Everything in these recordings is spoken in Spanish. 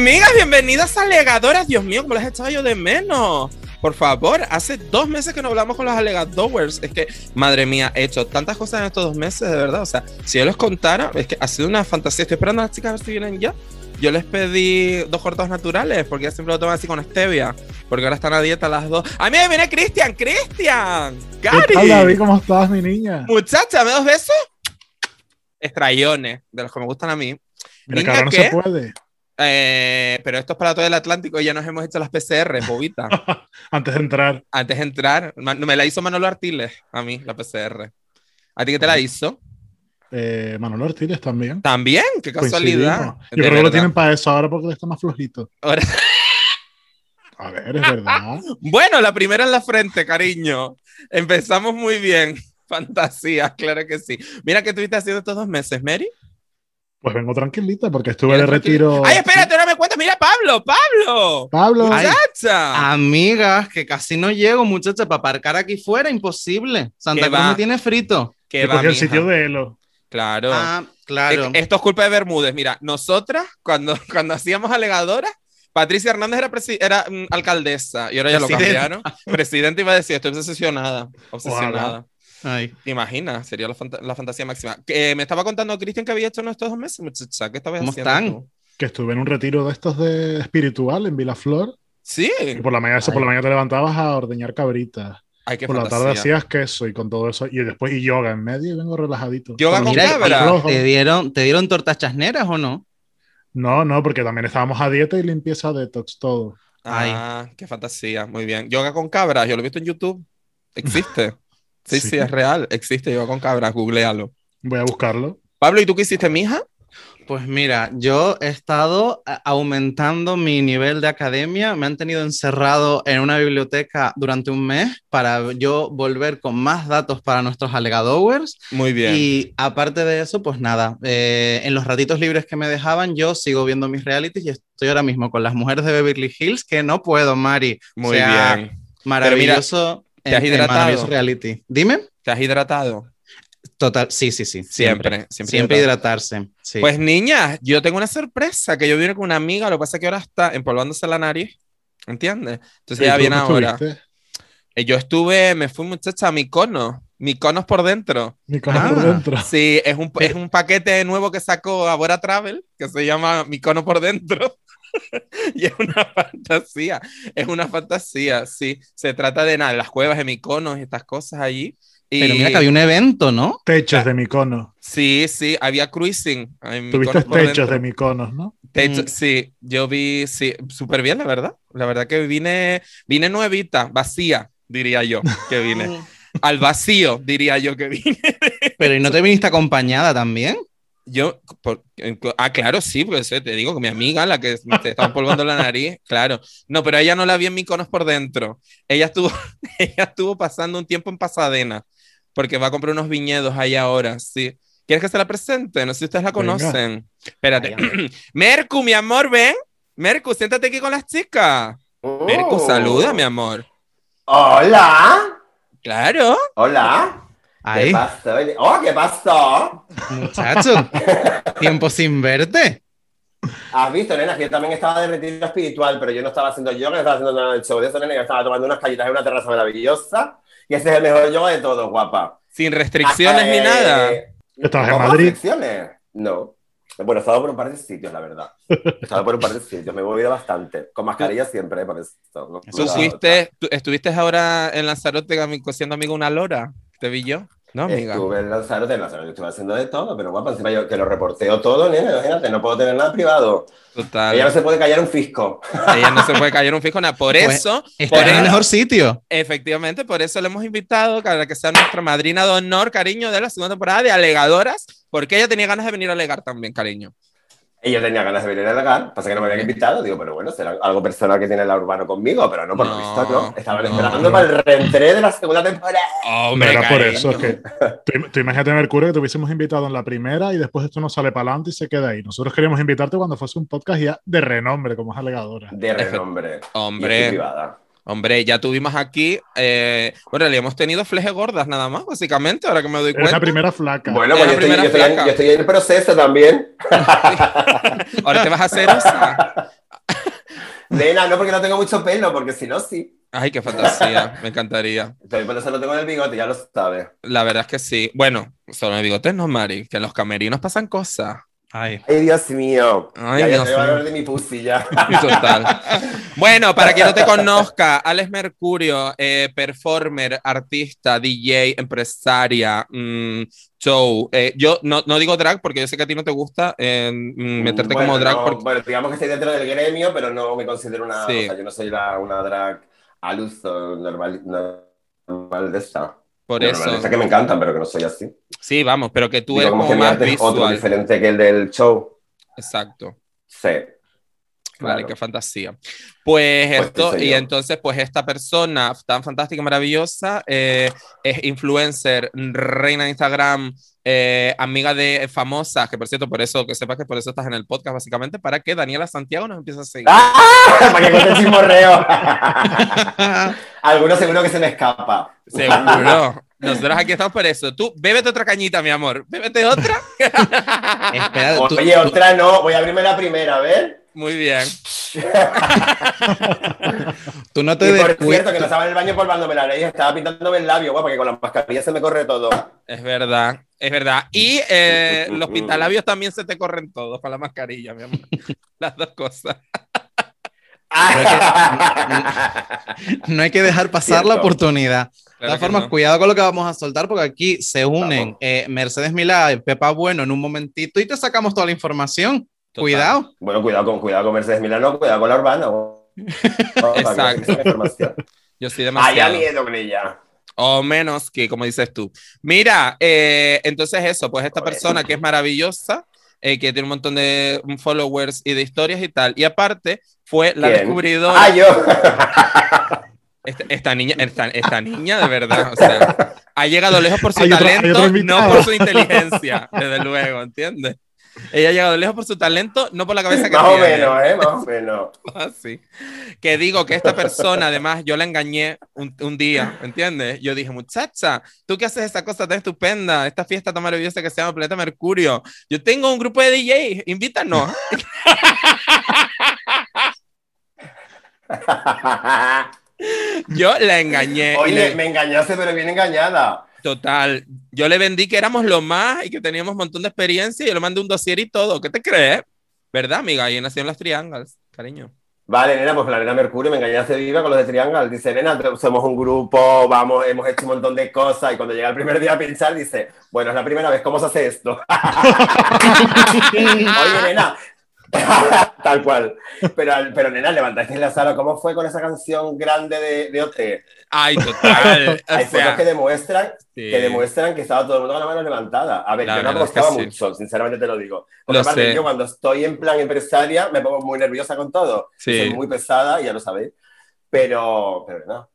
Amigas, bienvenidas a Alegadoras. Dios mío, cómo las he echado yo de menos. Por favor, hace dos meses que no hablamos con los alegadores. Es que, madre mía, he hecho tantas cosas en estos dos meses, de verdad. O sea, si yo les contara, es que ha sido una fantasía. Estoy esperando a las chicas a ver si vienen ya. Yo les pedí dos cortados naturales, porque ya siempre lo toman así con stevia. Porque ahora están a dieta las dos. ¡A mí me viene Cristian! ¡Cristian! ¿Qué tal, David? ¿Cómo estás, mi niña? Muchacha, ¿me dos besos? Estrayones, de los que me gustan a mí. Niña, que ahora no ¿qué? se puede. Eh, pero esto es para todo el Atlántico y ya nos hemos hecho las PCR, bobita. Antes de entrar. Antes de entrar, me la hizo Manolo Artiles a mí, la PCR. ¿A ti qué te la hizo? Eh, Manolo Ortiz también. También, qué casualidad. Yo creo que lo tienen para eso ahora porque está más flojito. Ahora- A ver, es verdad. Bueno, la primera en la frente, cariño. Empezamos muy bien. Fantasía, claro que sí. Mira, ¿qué estuviste haciendo estos dos meses, Mary? Pues vengo tranquilita porque estuve de retiro. Ay, espérate, no me cuentas. Mira, Pablo, Pablo. Pablo. Muchacha. Amigas, que casi no llego, muchacha, para aparcar aquí fuera, imposible. Santa ¿Qué Cruz me tiene frito. Que va, el sitio de Elo. Claro. Ah, claro. Esto es culpa de Bermúdez. Mira, nosotras, cuando, cuando hacíamos alegadoras, Patricia Hernández era, presi- era mm, alcaldesa y ahora ya lo cambiaron. Presidente iba a decir, estoy obsesionada. Obsesionada. Ay. ¿Te imaginas? Sería la, fanta- la fantasía máxima. Que, eh, me estaba contando Cristian que había hecho en estos dos meses, muchacha. ¿Qué estabas ¿Cómo haciendo están? tú? Que estuve en un retiro de estos de espiritual en Vilaflor. Sí. Y por la mañana, eso, por la mañana te levantabas a ordeñar cabritas. Ay, qué por la tarde hacías queso y con todo eso. Y después y yoga en medio y vengo relajadito. Yoga Con con Mira, cabra. ¿te dieron, ¿te dieron tortas chasneras o no? No, no, porque también estábamos a dieta y limpieza detox todo. Ah, qué fantasía. Muy bien. Yoga con cabras. Yo lo he visto en YouTube. Existe. Sí, sí, Sí. es real. Existe yoga con cabras. Googlealo. Voy a buscarlo. Pablo, ¿y tú qué hiciste, mija? Pues mira, yo he estado a- aumentando mi nivel de academia. Me han tenido encerrado en una biblioteca durante un mes para yo volver con más datos para nuestros alegadores. Muy bien. Y aparte de eso, pues nada, eh, en los ratitos libres que me dejaban, yo sigo viendo mis realities y estoy ahora mismo con las mujeres de Beverly Hills, que no puedo, Mari. Muy O sea, bien. Maravilloso. ¿Te has en- en hidratado? reality. Dime. ¿Te has hidratado? Total, sí, sí, sí. Siempre, siempre Siempre, hidratarse. sí. Pues niña, yo tengo una sorpresa que yo vine con una amiga, lo que pasa es que ahora está empolvándose la nariz, ¿entiendes? Entonces ¿Y ya tú viene ahora. estuviste? Eh, Yo estuve, me fui muchacha a Micono, Miconos por dentro. Mi cosa Ah. por dentro. Sí, es un, es un paquete nuevo que sacó Abora Travel, que se llama Micono por dentro. y es una fantasía, es una fantasía, sí. Se trata de nada, las cuevas de Miconos y estas cosas allí. Y, Pero mira que había un evento, ¿no? Techos de Micono. Sí, sí, había cruising. en Tuviste techos dentro. de Miconos, ¿no? Techo- Mm. sí, yo vi, sí, súper bien, la verdad. La verdad que vine, vine nuevita, vacía, diría yo, que vine. Al vacío, diría yo que vine. Pero ¿y no te viniste acompañada también? Yo, por- ah, claro, sí, porque sé, te digo que mi amiga, la que me te estaba polvando la nariz, claro. No, pero ella no la vi en Mykonos por dentro. Ella estuvo, ella estuvo pasando un tiempo en Pasadena, porque va a comprar unos viñedos ahí ahora, sí. ¿Quieres que se la presente? No sé si ustedes la Venga. conocen. Espérate. Ay, Mercu, mi amor, ven. Mercu, siéntate aquí con las chicas. Mercu, Oh. saluda, mi amor. Hola. Claro. Hola. ¿Qué Ay, pasó? Oh, ¿qué pasó? muchacho, tiempo sin verte. Has visto, nena, que yo también estaba de retiro espiritual, pero yo no estaba haciendo yoga, no estaba haciendo nada del show de eso, nena, yo estaba tomando unas callitas en una terraza maravillosa. Y ese es el mejor yoga de todos, guapa. Sin restricciones ni Eh, nada. Estabas en ¿cómo? Madrid. ¿Restricciones? No. Bueno, he estado por un par de sitios, la verdad. He estado por un par de sitios, me he movido bastante. Con mascarilla siempre, por eso. ¿no? Tú fuiste, tú estuviste ahora en Lanzarote ami- siendo amigo una lora. ¿Te vi yo? No, amiga. Estuve en Lanzarote, en Lanzarote estuve haciendo de todo, pero guapa, encima yo que lo reporteo todo, nena, imagínate, no puedo tener nada privado. Total. Ella no se puede callar un fisco. Ella no se puede caer un fijo nada. Por Pues, eso, Está por en el mejor sitio. efectivamente, por eso le hemos invitado para que sea nuestra madrina de honor, cariño, de la segunda temporada de Alegadoras, porque ella tenía ganas de venir a alegar también, cariño. Y yo tenía ganas de venir a alegar, pasa que no me habían invitado, digo, pero bueno, será algo personal que tiene la Urbano conmigo, pero no, por lo No, visto no. Estaban no. esperando para el reentré de la segunda temporada. No era por eso, es que tú, tú imagínate, Mercurio, que te hubiésemos invitado en la primera y después esto no sale para adelante y se queda ahí. Nosotros queríamos invitarte cuando fuese un podcast ya de renombre, como es alegadora. De renombre. Y Hombre, privada. Hombre, ya tuvimos aquí, eh, bueno, le hemos tenido fleje gordas nada más, básicamente, ahora que me doy Es cuenta. la primera flaca. Bueno, Es pues la yo estoy, yo estoy en- flaca. yo estoy en el proceso también. Ahora te vas a hacer osa. Nena, no porque no tengo mucho pelo, porque si no, sí. Ay, qué fantasía, me encantaría. Entonces, por eso lo tengo en el bigote, ya lo sabes. La verdad es que sí. Bueno, solo en bigotes no, Mari, que en los camerinos pasan cosas. Ay. Ay, Dios mío. Ay, ya, ya Dios te voy a mío. de mi pussy ya. Total. Bueno, para quien no te conozca, Alex Mercurio, eh, performer, artista, DJ, empresaria, mm, show. Eh, yo no, no digo drag porque yo sé que a ti no te gusta eh, mm, meterte Bueno, como drag. no, porque- Bueno, digamos que estoy dentro del gremio, pero no me considero una. Sí. O sea, yo no soy la- una drag al uso normal, normal de esta. Por Normal eso. que me encantan, pero que no soy así. Sí, vamos, pero que tú eres como como que más es otro visual. diferente que el del show. Exacto. Sí. Vale, Claro. qué fantasía. Pues Pues esto, y entonces, pues esta persona tan fantástica y maravillosa eh, es influencer, reina de Instagram, eh, amiga de famosas, que por cierto, por eso, que sepas que por eso estás en el podcast, básicamente, para que Daniela Santiago nos empiece a seguir. ¡Ah! Para que cuente chismorreo. Alguno seguro que se me escapa. Seguro. Nosotros aquí estamos por eso. Tú, bébete otra cañita, mi amor. Bébete otra. Espera, Oye, tú- otra no. Voy a abrirme la primera, a ver. Muy bien. tú no te Y por cierto, que no estaba en el baño polvándome la nariz, estaba pintándome el labio, guapa, que con la mascarilla se me corre todo. Es verdad, es verdad. Y eh, los pintalabios también se te corren todos con la mascarilla, mi amor. Las dos cosas. No hay que dejar pasar la oportunidad. De todas formas, no. cuidado con lo que vamos a soltar, porque aquí se unen eh, Mercedes Milá y Pepa Bueno en un momentito y te sacamos toda la información. Total. Cuidado. Bueno, cuidado con, cuidado con Mercedes Milano, cuidado con la urbana. Exacto. Yo Haya demasiado. miedo con ella. O menos que, como dices tú. Mira, eh, entonces eso, pues esta Joder. persona que es maravillosa, eh, que tiene un montón de followers y de historias y tal, y aparte fue la ¿Quién? descubridora, Ah, yo. esta, esta niña, esta, esta niña de verdad, o sea, ha llegado lejos por su Hay otro- talento, otro no invitado. por su inteligencia, desde luego, ¿entiendes? Ella ha llegado lejos por su talento, no por la cabeza que Más o menos, ¿eh? Más o menos. Así. Que digo que esta persona, además, yo la engañé un, un día, ¿entiendes? Yo dije, muchacha, tú que haces esa cosa tan estupenda, esta fiesta tan maravillosa que se llama Planeta Mercurio. Yo tengo un grupo de DJs, invítanos. Yo la engañé. Oye, le- me engañaste, pero bien engañada. Total. Yo le vendí que éramos lo más y que teníamos un montón de experiencia y yo le mandé un dossier y todo. ¿Qué te crees? ¿Verdad, amiga? Ahí nacieron las triangles, cariño. Vale, nena, pues la nena Mercurio me engañaste viva con los de Triangle. Dice, nena, somos un grupo, vamos, hemos hecho un montón de cosas. Y cuando llega el primer día a pinchar, dice, bueno, es la primera vez, ¿cómo se hace esto? Oye, nena. Tal cual. Pero, pero, nena, levantaste la sala. ¿Cómo fue con esa canción grande de, de OT? Ay, total. Hay o sea, fotos que demuestran sí. que demuestran que estaba todo el mundo con la mano levantada. A ver, La yo no apostaba sí. mucho, sinceramente te lo digo. Porque Lo aparte, sé. yo cuando estoy en plan empresaria me pongo muy nerviosa con todo. Sí. Soy muy pesada, ya lo sabéis. Pero, pero no.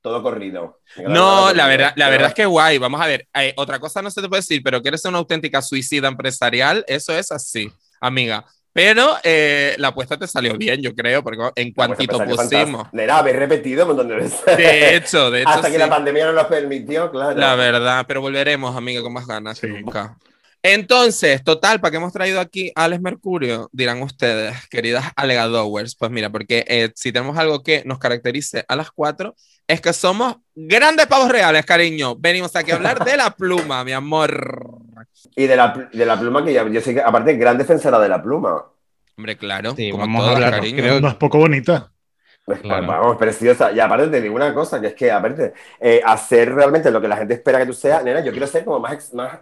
Todo corrido. No, la verdad, la verdad es que guay. Vamos a ver. eh, otra cosa no se te puede decir, pero que eres una auténtica suicida empresarial, eso es así, amiga. Pero eh, la apuesta te salió bien, yo creo, porque en cuantito pusimos. Nena, habéis repetido un montón de veces. De hecho, de hecho, Hasta que la pandemia no nos permitió, claro. La verdad, pero volveremos, amiga, con más ganas que nunca. Entonces, total, ¿para qué hemos traído aquí a Alex Mercurio? Dirán ustedes, queridas alegadores. Pues mira, porque eh, si tenemos algo que nos caracterice a las cuatro, es que somos grandes pavos reales, cariño. Venimos aquí a hablar de la pluma, mi amor. Y de la, de la pluma, que ya- yo soy, aparte, gran defensora de la pluma. Hombre, claro. Sí, como vamos a hablar, cariño. creo- No es poco bonita. Claro. Vamos, preciosa. Y aparte te digo una cosa, que es que, aparte, eh, hacer realmente lo que la gente espera que tú seas, nena, yo quiero ser como más, más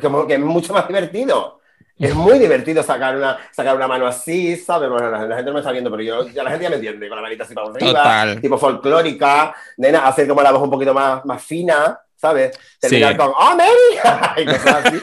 como que es mucho más divertido. Es muy divertido sacar una, sacar una mano así, ¿sabes? Bueno, la, la gente no me está viendo, pero yo, ya la gente ya me entiende, con la manita así para arriba, Total. tipo folclórica, nena, hacer como la voz un poquito más, más fina, ¿sabes? Terminar Sí. con, ¡Oh, Mary! y cosas así.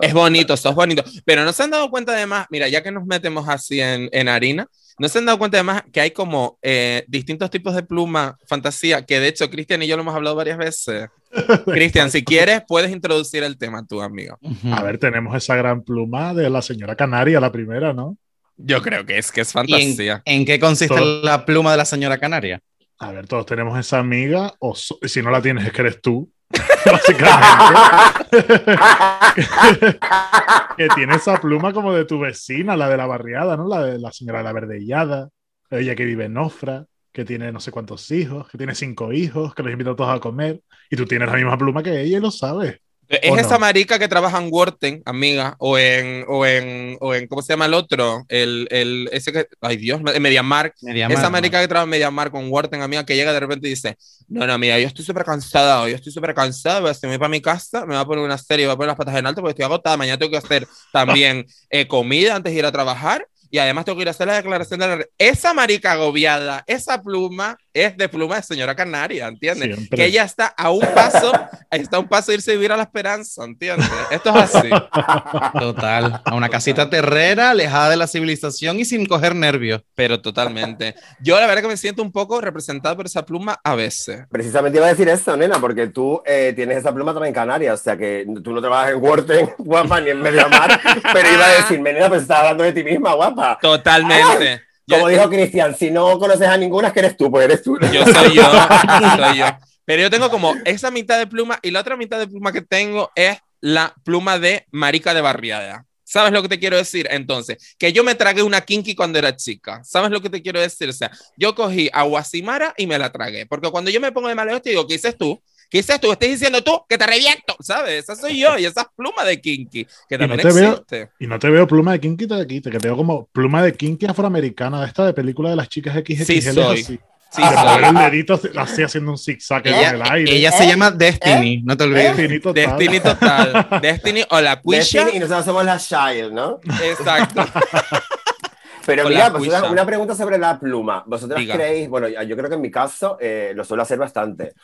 Es bonito, sos bonito. Pero no se han dado cuenta además, mira, ya que nos metemos así en, en harina, no se han dado cuenta además que hay como eh, distintos tipos de pluma, fantasía, que de hecho Cristian y yo lo hemos hablado varias veces. Cristian, si quieres, puedes introducir el tema tú, amigo. A ver, tenemos esa gran pluma de la señora Canaria, la primera, ¿no? Yo creo que es que es ¿Y en, fantasía. en qué consiste Todo. la pluma de la señora Canaria? A ver, todos tenemos esa amiga, o so- si no la tienes es que eres tú, que tiene esa pluma como de tu vecina, la de la barriada, ¿no? La de la señora de la verdellada, ella que vive en Nofra, que tiene no sé cuántos hijos, que tiene cinco hijos, que los invita a todos a comer, y tú tienes la misma pluma que ella y lo sabes. Es ¿O no? esa marica que trabaja en Worten, amiga, o en, o en, o en, ¿cómo se llama el otro? El, el, ese que, ay Dios, Mediamark. Esa marica que trabaja en Mediamark con Worten, amiga, que llega de repente y dice, no, no, mira, yo estoy súper cansada hoy, yo estoy súper cansada, voy a irme para mi casa, me voy a poner una serie, voy a poner las patas en alto porque estoy agotada, mañana tengo que hacer también eh, comida antes de ir a trabajar y además tengo que ir a hacer la declaración de la... re-". Esa marica agobiada, esa pluma es de pluma de señora Canaria, ¿entiendes? Siempre. Que ella está a un paso, está a un paso de irse a vivir a la esperanza, ¿entiendes? Esto es así. Total. A una casita terrera, alejada de la civilización y sin coger nervios. Pero totalmente. Yo la verdad que me siento un poco representado por esa pluma a veces. Precisamente iba a decir eso, nena, porque tú eh, tienes esa pluma también en Canarias, o sea que tú no trabajas en Worten, guapa, ni en Mediamar, pero iba a decirme, nena, pues estás hablando de ti misma, guapa. Totalmente. Como Yo- dijo Cristian, si no conoces a ninguna, es que eres tú, pues eres tú. Yo soy yo, soy yo. Pero yo tengo como esa mitad de pluma y la otra mitad de pluma que tengo es la pluma de marica de barriada. ¿Sabes lo que te quiero decir? Entonces, que yo me tragué una kinky cuando era chica. ¿Sabes lo que te quiero decir? O sea, yo cogí a Guasimara y me la tragué. Porque cuando yo me pongo de mal hostia, digo, ¿qué dices tú? ¿Qué dices tú? Estás diciendo tú que te reviento, ¿sabes? Esa soy yo y esa es pluma de kinky, que no también te veo-. Y no te veo pluma de kinky de aquí, te que te veo como pluma de kinky afroamericana, de esta de película de las chicas XXL. Sí, soy. así. Sí, el dedito así haciendo un zigzag en Ella, el aire. ella se llama Destiny, no te olvides. Destiny total. Destiny total. Destiny o la Quisha. Destiny y nosotros somos la Child, ¿no? Exacto. Pero Con mira, vosotras- cuisa. una pregunta sobre la pluma. ¿Vosotras Diga. creéis, bueno, yo creo que en mi caso eh, lo suelo hacer bastante.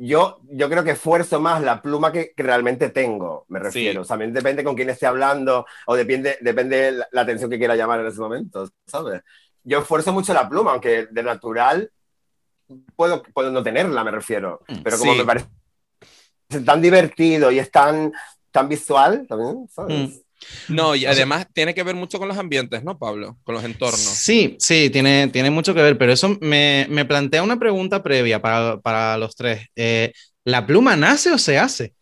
Yo, yo creo que esfuerzo más la pluma que, que realmente tengo, me refiero. Sí. O sea, también depende con quién esté hablando o depende, depende la, la atención que quiera llamar en ese momento, ¿sabes? Yo esfuerzo mucho la pluma, aunque de natural puedo, puedo no tenerla, me refiero. Pero como Sí. me parece tan divertido y es tan, tan visual, también, ¿sabes? Mm. No, y sea- además tiene que ver mucho con los ambientes, ¿no, Pablo? Con los entornos. Sí, sí, tiene, tiene mucho que ver, pero eso me, me plantea una pregunta previa para, para los tres. Eh, ¿La pluma nace o se hace?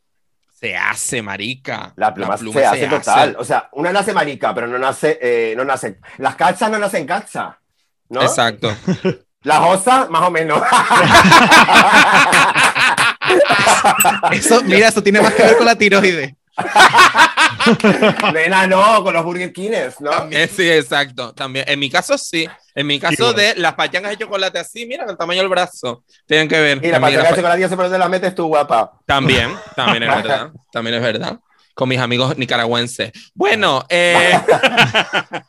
Se hace, marica. La pluma, se, hace total. O sea, una nace marica, pero no nace, eh, no nace. Las cachas no nacen cacha. ¿No? Exacto. Las osas, más o menos. Eso, mira, eso tiene más que ver con la tiroides. Nena, no, con los Burger Kings, ¿no? Eh, sí, exacto. También. En mi caso, sí. En mi caso, de las pachangas de chocolate así, mira, el tamaño del brazo. Tienen que ver. Y la pachanga las de chocolate, por dónde la metes tú, guapa. también, también es verdad. También es verdad. Con mis amigos nicaragüenses. Bueno, eh,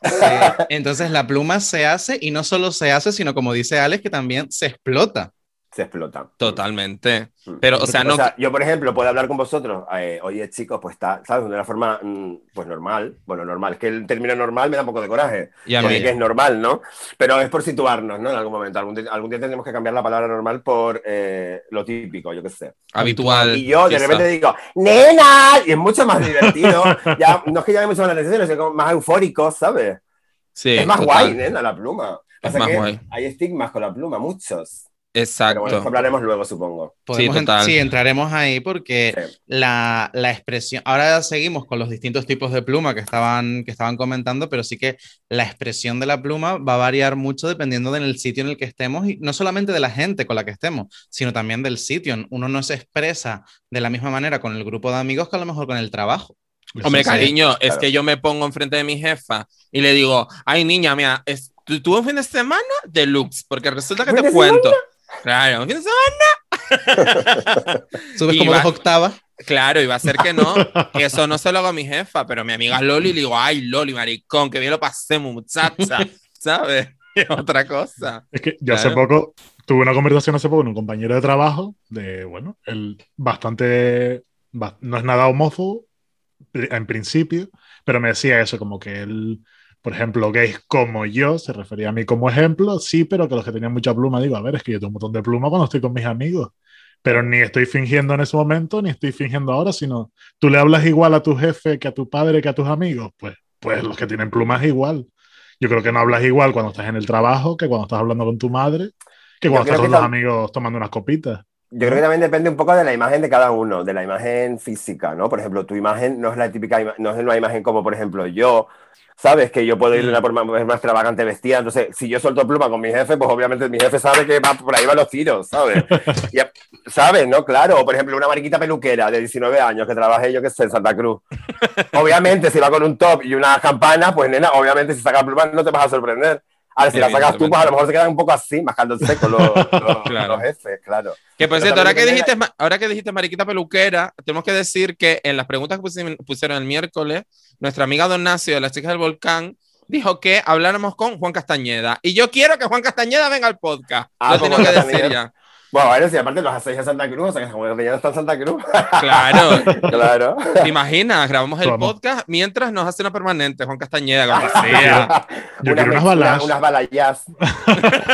Sí, Entonces la pluma se hace y no solo se hace, sino como dice Alex, que también se explota. Se explota. totalmente. Pero, o sea, no. yo, por ejemplo, puedo hablar con vosotros. eh, Oye, chicos, pues está, ¿sabes? De una forma, mm, pues normal. Bueno, normal. Es que el término normal me da un poco de coraje. Y a porque mí. que es normal, ¿no? Pero es por situarnos, ¿no? En algún momento. Algún, día- algún día tendremos que cambiar la palabra normal por eh, lo típico, yo qué sé. Habitual. Y yo de repente digo, ¡Nena! Y es mucho más divertido. ya, no es que llame mucho más la atención, es como más eufórico, ¿sabes? Sí, es más total. guay, nena, la pluma. Es más que guay. Hay estigmas con la pluma, muchos. Pero Exacto. bueno, eso hablaremos luego, supongo. En- total. sí, entraremos ahí porque Sí. la, la expresión, ahora seguimos con los distintos tipos de pluma que estaban, que estaban comentando, pero sí que la expresión de la pluma va a variar mucho dependiendo del sitio en el que estemos y no solamente de la gente con la que estemos, sino también del sitio. Uno no se expresa de la misma manera con el grupo de amigos que a lo mejor con el trabajo. Hombre, Sí, cariño, es claro. que yo me pongo enfrente de mi jefa y le digo, ay, niña, mira, es, ¿tú, tuve un fin de semana deluxe, porque resulta que ¿Fin te cuento. Claro, semana. Subes Y como va- dos octavas. Claro, y va a ser que no, que eso no se lo hago a mi jefa, pero a mi amiga Loli le digo, ay, Loli, maricón, que bien lo pasé, muchacha, ¿sabes? Es otra cosa. Es que yo hace Claro. poco tuve una conversación hace poco con un compañero de trabajo de, bueno, él bastante, ba- no es nada homófobo en principio, pero me decía eso, como que él, por ejemplo, gays como yo, se refería a mí como ejemplo, sí, pero que los que tenían mucha pluma, digo, a ver, es que yo tengo un montón de pluma cuando estoy con mis amigos, pero ni estoy fingiendo en ese momento, ni estoy fingiendo ahora, sino tú le hablas igual a tu jefe que a tu padre, que a tus amigos, pues, pues los que tienen plumas igual. yo creo que no hablas igual cuando estás en el trabajo que cuando estás hablando con tu madre, que cuando estás que con los amigos tomando unas copitas. Yo creo que también depende un poco de la imagen de cada uno, de la imagen física, ¿no? Por ejemplo, tu imagen no es la típica, no es una imagen como, por ejemplo, yo, ¿sabes? Que yo puedo ir de una forma más, más extravagante vestida, entonces, si yo suelto pluma con mi jefe, pues obviamente mi jefe sabe que va, por ahí van los tiros, ¿sabes? Y, ¿Sabes? ¿No? Claro, o por ejemplo, una mariquita peluquera de 19 años que trabajé, yo qué sé, en Santa Cruz. Obviamente, si va con un top y una campana, pues nena, obviamente si saca pluma no te vas a sorprender. Ahora, si la sacas tú, pues a lo mejor se quedan un poco así, mascando el seco los, los- Claro. los jefes, claro. Que por cierto, ahora que, dijiste, ahora que dijiste mariquita peluquera, tenemos que decir que en las preguntas que pusi- pusieron el miércoles, nuestra amiga Don Nacio de las chicas del volcán dijo que habláramos con Juan Castañeda. Y yo quiero que Juan Castañeda venga al podcast. Ah, Lo pues tengo que decir ya. Bueno, bueno, si aparte los hacéis en Santa Cruz, o sea que como ya está en Santa Cruz. Claro. claro. ¿Te imaginas? Grabamos el Vamos. podcast mientras nos hace una permanente, Juan Castañeda, como que sea. Yo quiero unas balas. Unas balayas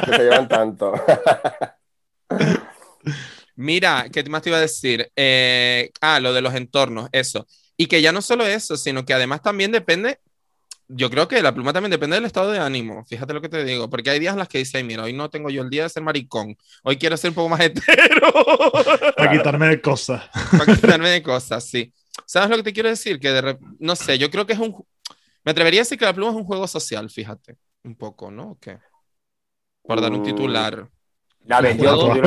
que se llevan tanto. Mira, ¿qué más te iba a decir? Eh, ah, lo de los entornos, eso. Y que ya no solo eso, sino que además también depende, yo creo que la pluma también depende del estado de ánimo, fíjate lo que te digo, porque hay días en las que dices, "Ay, mira, hoy no tengo yo el día de ser maricón, hoy quiero ser un poco más hetero, Para quitarme de cosas. para quitarme de cosas, sí. ¿Sabes lo que te quiero decir? Que de rep- no sé, yo creo que es un, me atrevería a decir que la pluma es un juego social, fíjate, un poco, ¿no? ¿O qué? Por dar un Mm, titular. A ver, yo, Juego. yo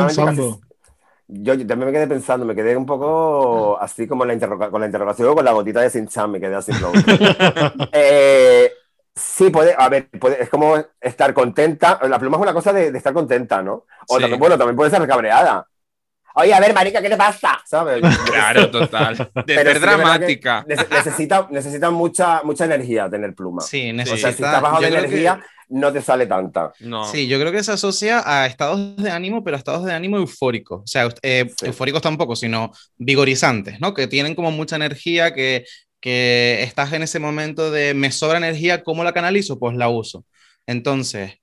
yo, yo también me quedé pensando, me quedé un poco así como la con la interrogación con la gotita de Sinchan, me quedé así. Eh, sí, puede, a ver, puede- es como estar contenta. La pluma es una cosa de, de estar contenta, ¿no? O Sí. también, bueno, también puede ser cabreada. Oye, a ver, marica, ¿qué te pasa? ¿Sabes? Claro, total. De Pero ser sí dramática. nece- necesita, necesita mucha, mucha energía tener pluma. Sí, O necesita. sea, si estás bajo de creo que- energía, no te sale tanta. No. Sí, yo creo que se asocia a estados de ánimo, pero a estados de ánimo eufóricos. O sea, eh, Sí. eufóricos tampoco, sino vigorizantes, ¿no? Que tienen como mucha energía, que, que estás en ese momento de me sobra energía, ¿cómo la canalizo? Pues la uso. Entonces,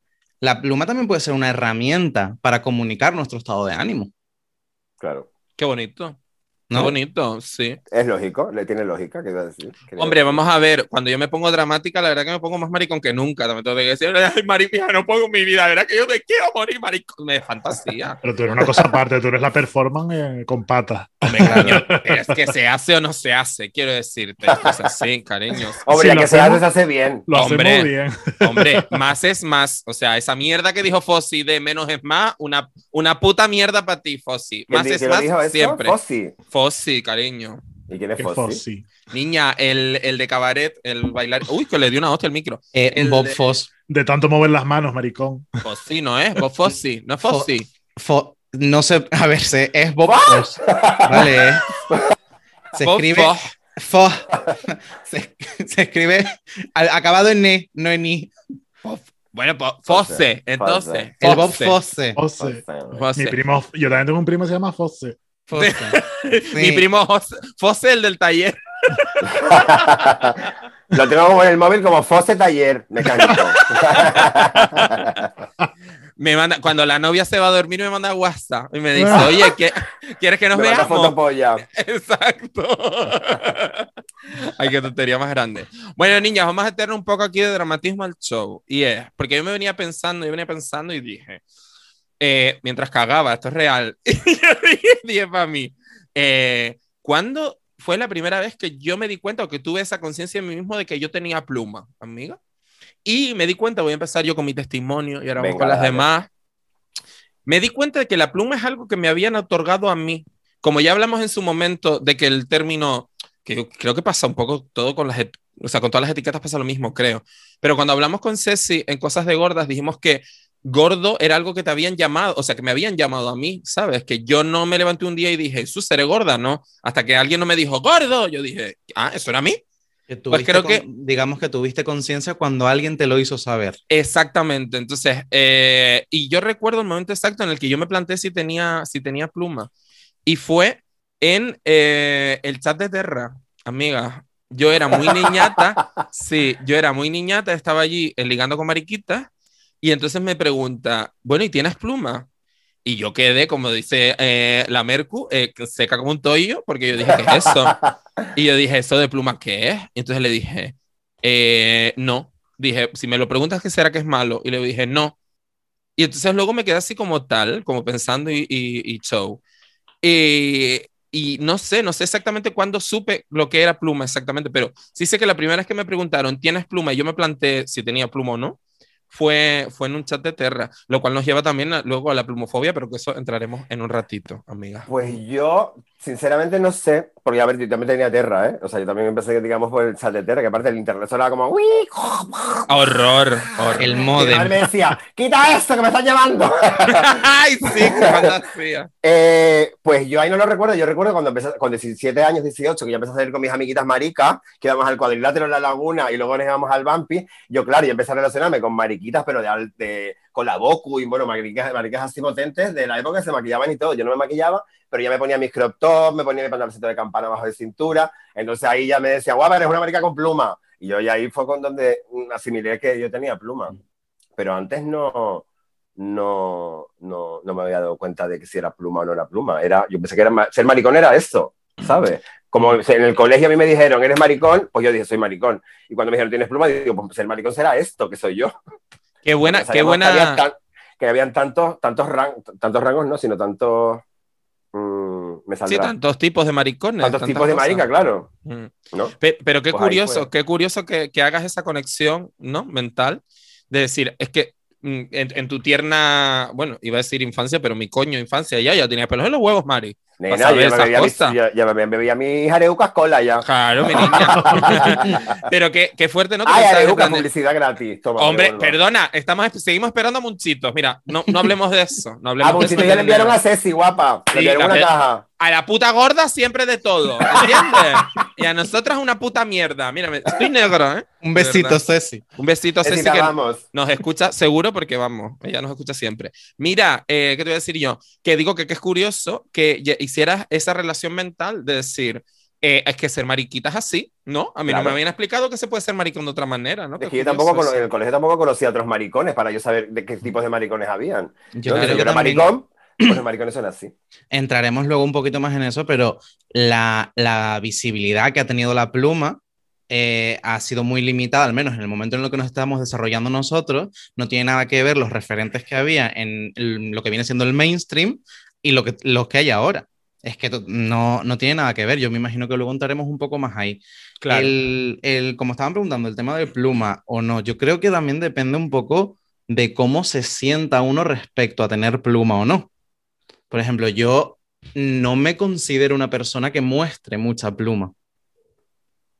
la pluma también puede ser una herramienta para comunicar nuestro estado de ánimo, Claro. Qué bonito. Qué ¿no? bonito, sí. Es lógico, le tiene lógica, ¿qué iba a decir? Creo. Hombre, vamos a ver, cuando yo me pongo dramática, la verdad que me pongo más maricón que nunca. También tengo que decir, ay, marica, no pongo mi vida, la verdad que yo me quiero morir, maricón. Me fantasía. Pero tú eres una cosa aparte, tú eres la performance eh, con patas. Hombre, cariño, es que se hace o no se hace, quiero decirte. Es así, cariños. Hombre, lo que se hacemos. hace, se hace bien. Lo Hombre. hacemos bien. Hombre, más es más. O sea, esa mierda que dijo Fossi de menos es más, una, una puta mierda para ti, Fossi. ¿Quién Más es más siempre. Fossi. Fossi, cariño. ¿Y quién es Fossi? fossi. Niña, el, el de cabaret, el bailar. Uy, que le dio una hostia al micro. Eh, El Bob de- Foss. De tanto mover las manos, maricón. Fossi, ¿no es? Vos Fossi, no es Fossi. Fo- no sé, a ver, se, es Bob Foss. Vale. eh. Se Bob escribe. Foss. Fo. Se, se escribe al- acabado en ne, no en ni. Bueno, Fosse, entonces. El Bob Fosse. Fosse. Fosse. Fosse. Mi primo, yo también tengo un primo que se llama Fosse. Fosse. Mi Sí. primo Fosse, el del taller. Lo tengo como en el móvil como Fosse Taller Mecánico. Me manda, cuando la novia se va a dormir, me manda WhatsApp y me dice, oye, ¿qué- ¿quieres que nos Me veamos? foto polla. Exacto. Ay, qué tontería más grande. Bueno, niñas, vamos a meterle un poco aquí de dramatismo al show. Y es, porque yo me venía pensando, yo venía pensando y dije, eh, mientras cagaba, esto es real, y yo dije, para mí, eh, ¿cuándo fue la primera vez que yo me di cuenta o que tuve esa conciencia en mí mismo de que yo tenía pluma, amiga? Y me di cuenta, voy a empezar yo con mi testimonio y ahora Venga, con las dale. demás. Me di cuenta de que la pluma es algo que me habían otorgado a mí. Como ya hablamos en su momento de que el término, que creo que pasa un poco todo con las, o sea, con todas las etiquetas pasa lo mismo, creo. Pero cuando hablamos con Ceci en Cosas de Gordas, dijimos que gordo era algo que te habían llamado, o sea, que me habían llamado a mí, ¿sabes? Que yo no me levanté un día y dije, Jesús, seré gorda, ¿no? Hasta que alguien no me dijo, gordo, yo dije, ah, eso era a mí. Que Pues creo con- que- Digamos que tuviste conciencia cuando alguien te lo hizo saber. Exactamente. Entonces, eh, y yo recuerdo el momento exacto en el que yo me planteé si tenía, si tenía pluma. Y fue en eh, el chat de Terra, amiga. Yo era muy niñata. sí, yo era muy niñata, estaba allí eh, ligando con mariquitas. Y entonces me pregunta, bueno, ¿y tienes pluma? Y yo quedé, como dice eh, la Mercu, eh, seca como un toyo, porque yo dije, ¿qué es eso? Y yo dije, ¿eso de pluma qué es? Y entonces le dije, "Eh, no. dije, si me lo preguntas, ¿qué será que es malo? Y le dije, no. Y entonces luego me quedé así como tal, como pensando y, y, y show. Y, y no sé, no sé exactamente cuándo supe lo que era pluma exactamente, pero sí sé que la primera vez que me preguntaron, ¿tienes pluma? Y yo me planteé si tenía pluma o no fue, fue en un chat de Terra, lo cual nos lleva también a, luego a la plumofobia, pero que eso entraremos en un ratito, amiga. Pues yo, sinceramente, no sé, porque a ver, yo también tenía Terra, ¿eh? O sea, yo también empecé, digamos, por el chat de Terra, que aparte el internet sonaba como... ¡Uy! Horror, horror. El modem. me decía, ¡quita esto que me están llamando! Ay, sí, qué. Eh, pues yo ahí no lo recuerdo, yo recuerdo cuando empecé, con 17 años, 18, que yo empecé a salir con mis amiguitas maricas, que íbamos al cuadrilátero en la laguna y luego nos íbamos al Bampi, yo claro, yo empecé a relacionarme con mariquitas, pero de, al- de- con la Boku y bueno, maricas, maricas así potentes de la época que se maquillaban y todo, yo no me maquillaba, pero ya me ponía mis crop tops, me ponía mi pantaloncito de campana bajo de cintura, entonces ahí ya me decía, guapa, eres una marica con pluma, y yo y ahí fue con donde mm, asimilé que yo tenía pluma, pero antes no no, no, no me había dado cuenta de que si era pluma o no era pluma. Era, yo pensé que era, ser maricón era esto, ¿sabes? Como en el colegio a mí me dijeron, eres maricón, pues yo dije, soy maricón. Y cuando me dijeron, tienes pluma, digo, pues ser maricón será esto, que soy yo. Qué buena, qué sabíamos Que, había buena. tan- que habían tantos, tantos, ran- tantos rangos, no, sino tantos... mm, me Sí, tantos tipos de maricones. tantos tipos de cosas. marica, claro. Mm. ¿no? Pe- Pero qué Pues curioso, qué curioso que, que hagas esa conexión, ¿no? Mental, de decir, es que mm, en, en tu tierna, bueno, iba a decir infancia, pero mi coño infancia, ya, ya tenía pelos en los huevos, Mari. Nena, ya me bebía mis, cosas. ya, ya me bebía areucas cola ya. Claro, mi niña. pero qué, qué fuerte, ¿no? Ay, mensaje areucas, tan de- publicidad gratis. Toma, Hombre, perdona, estamos, seguimos esperando a Munchitos. Mira, no, no hablemos de eso. No A hablemos. Monchito Ah, ya le enviaron a Ceci, guapa. Sí, Le enviaron una caja. A la puta gorda siempre de todo, ¿entiendes? y a nosotras una puta mierda. Mira, me- estoy negro, ¿eh? Un besito. Ceci. Un besito Ceci, Ceci que amamos. nos escucha seguro porque vamos, ella nos escucha siempre. Mira, eh, ¿qué te voy a decir yo? Que digo que, que es curioso que hicieras esa relación mental de decir, eh, es que ser mariquita es así, ¿no? A mí no Claro. me habían explicado que se puede ser maricón de otra manera, ¿no? Es que yo tampoco, eso. en el colegio tampoco conocía a otros maricones para yo saber de qué tipos de maricones habían. Yo Yo, creo yo que era también maricón, pues los maricones son así. entraremos luego un poquito más en eso, pero la, la visibilidad que ha tenido la pluma eh, ha sido muy limitada, al menos en el momento en el que nos estamos desarrollando nosotros, no tiene nada que ver los referentes que había en el- lo que viene siendo el mainstream y lo que, hay ahora. Es que no, no tiene nada que ver. Yo me imagino que luego entraremos un poco más ahí. Claro. El, el- como estaban preguntando, el tema de pluma o no, yo creo que también depende un poco de cómo se sienta uno respecto a tener pluma o no. Por ejemplo, yo no me considero una persona que muestre mucha pluma.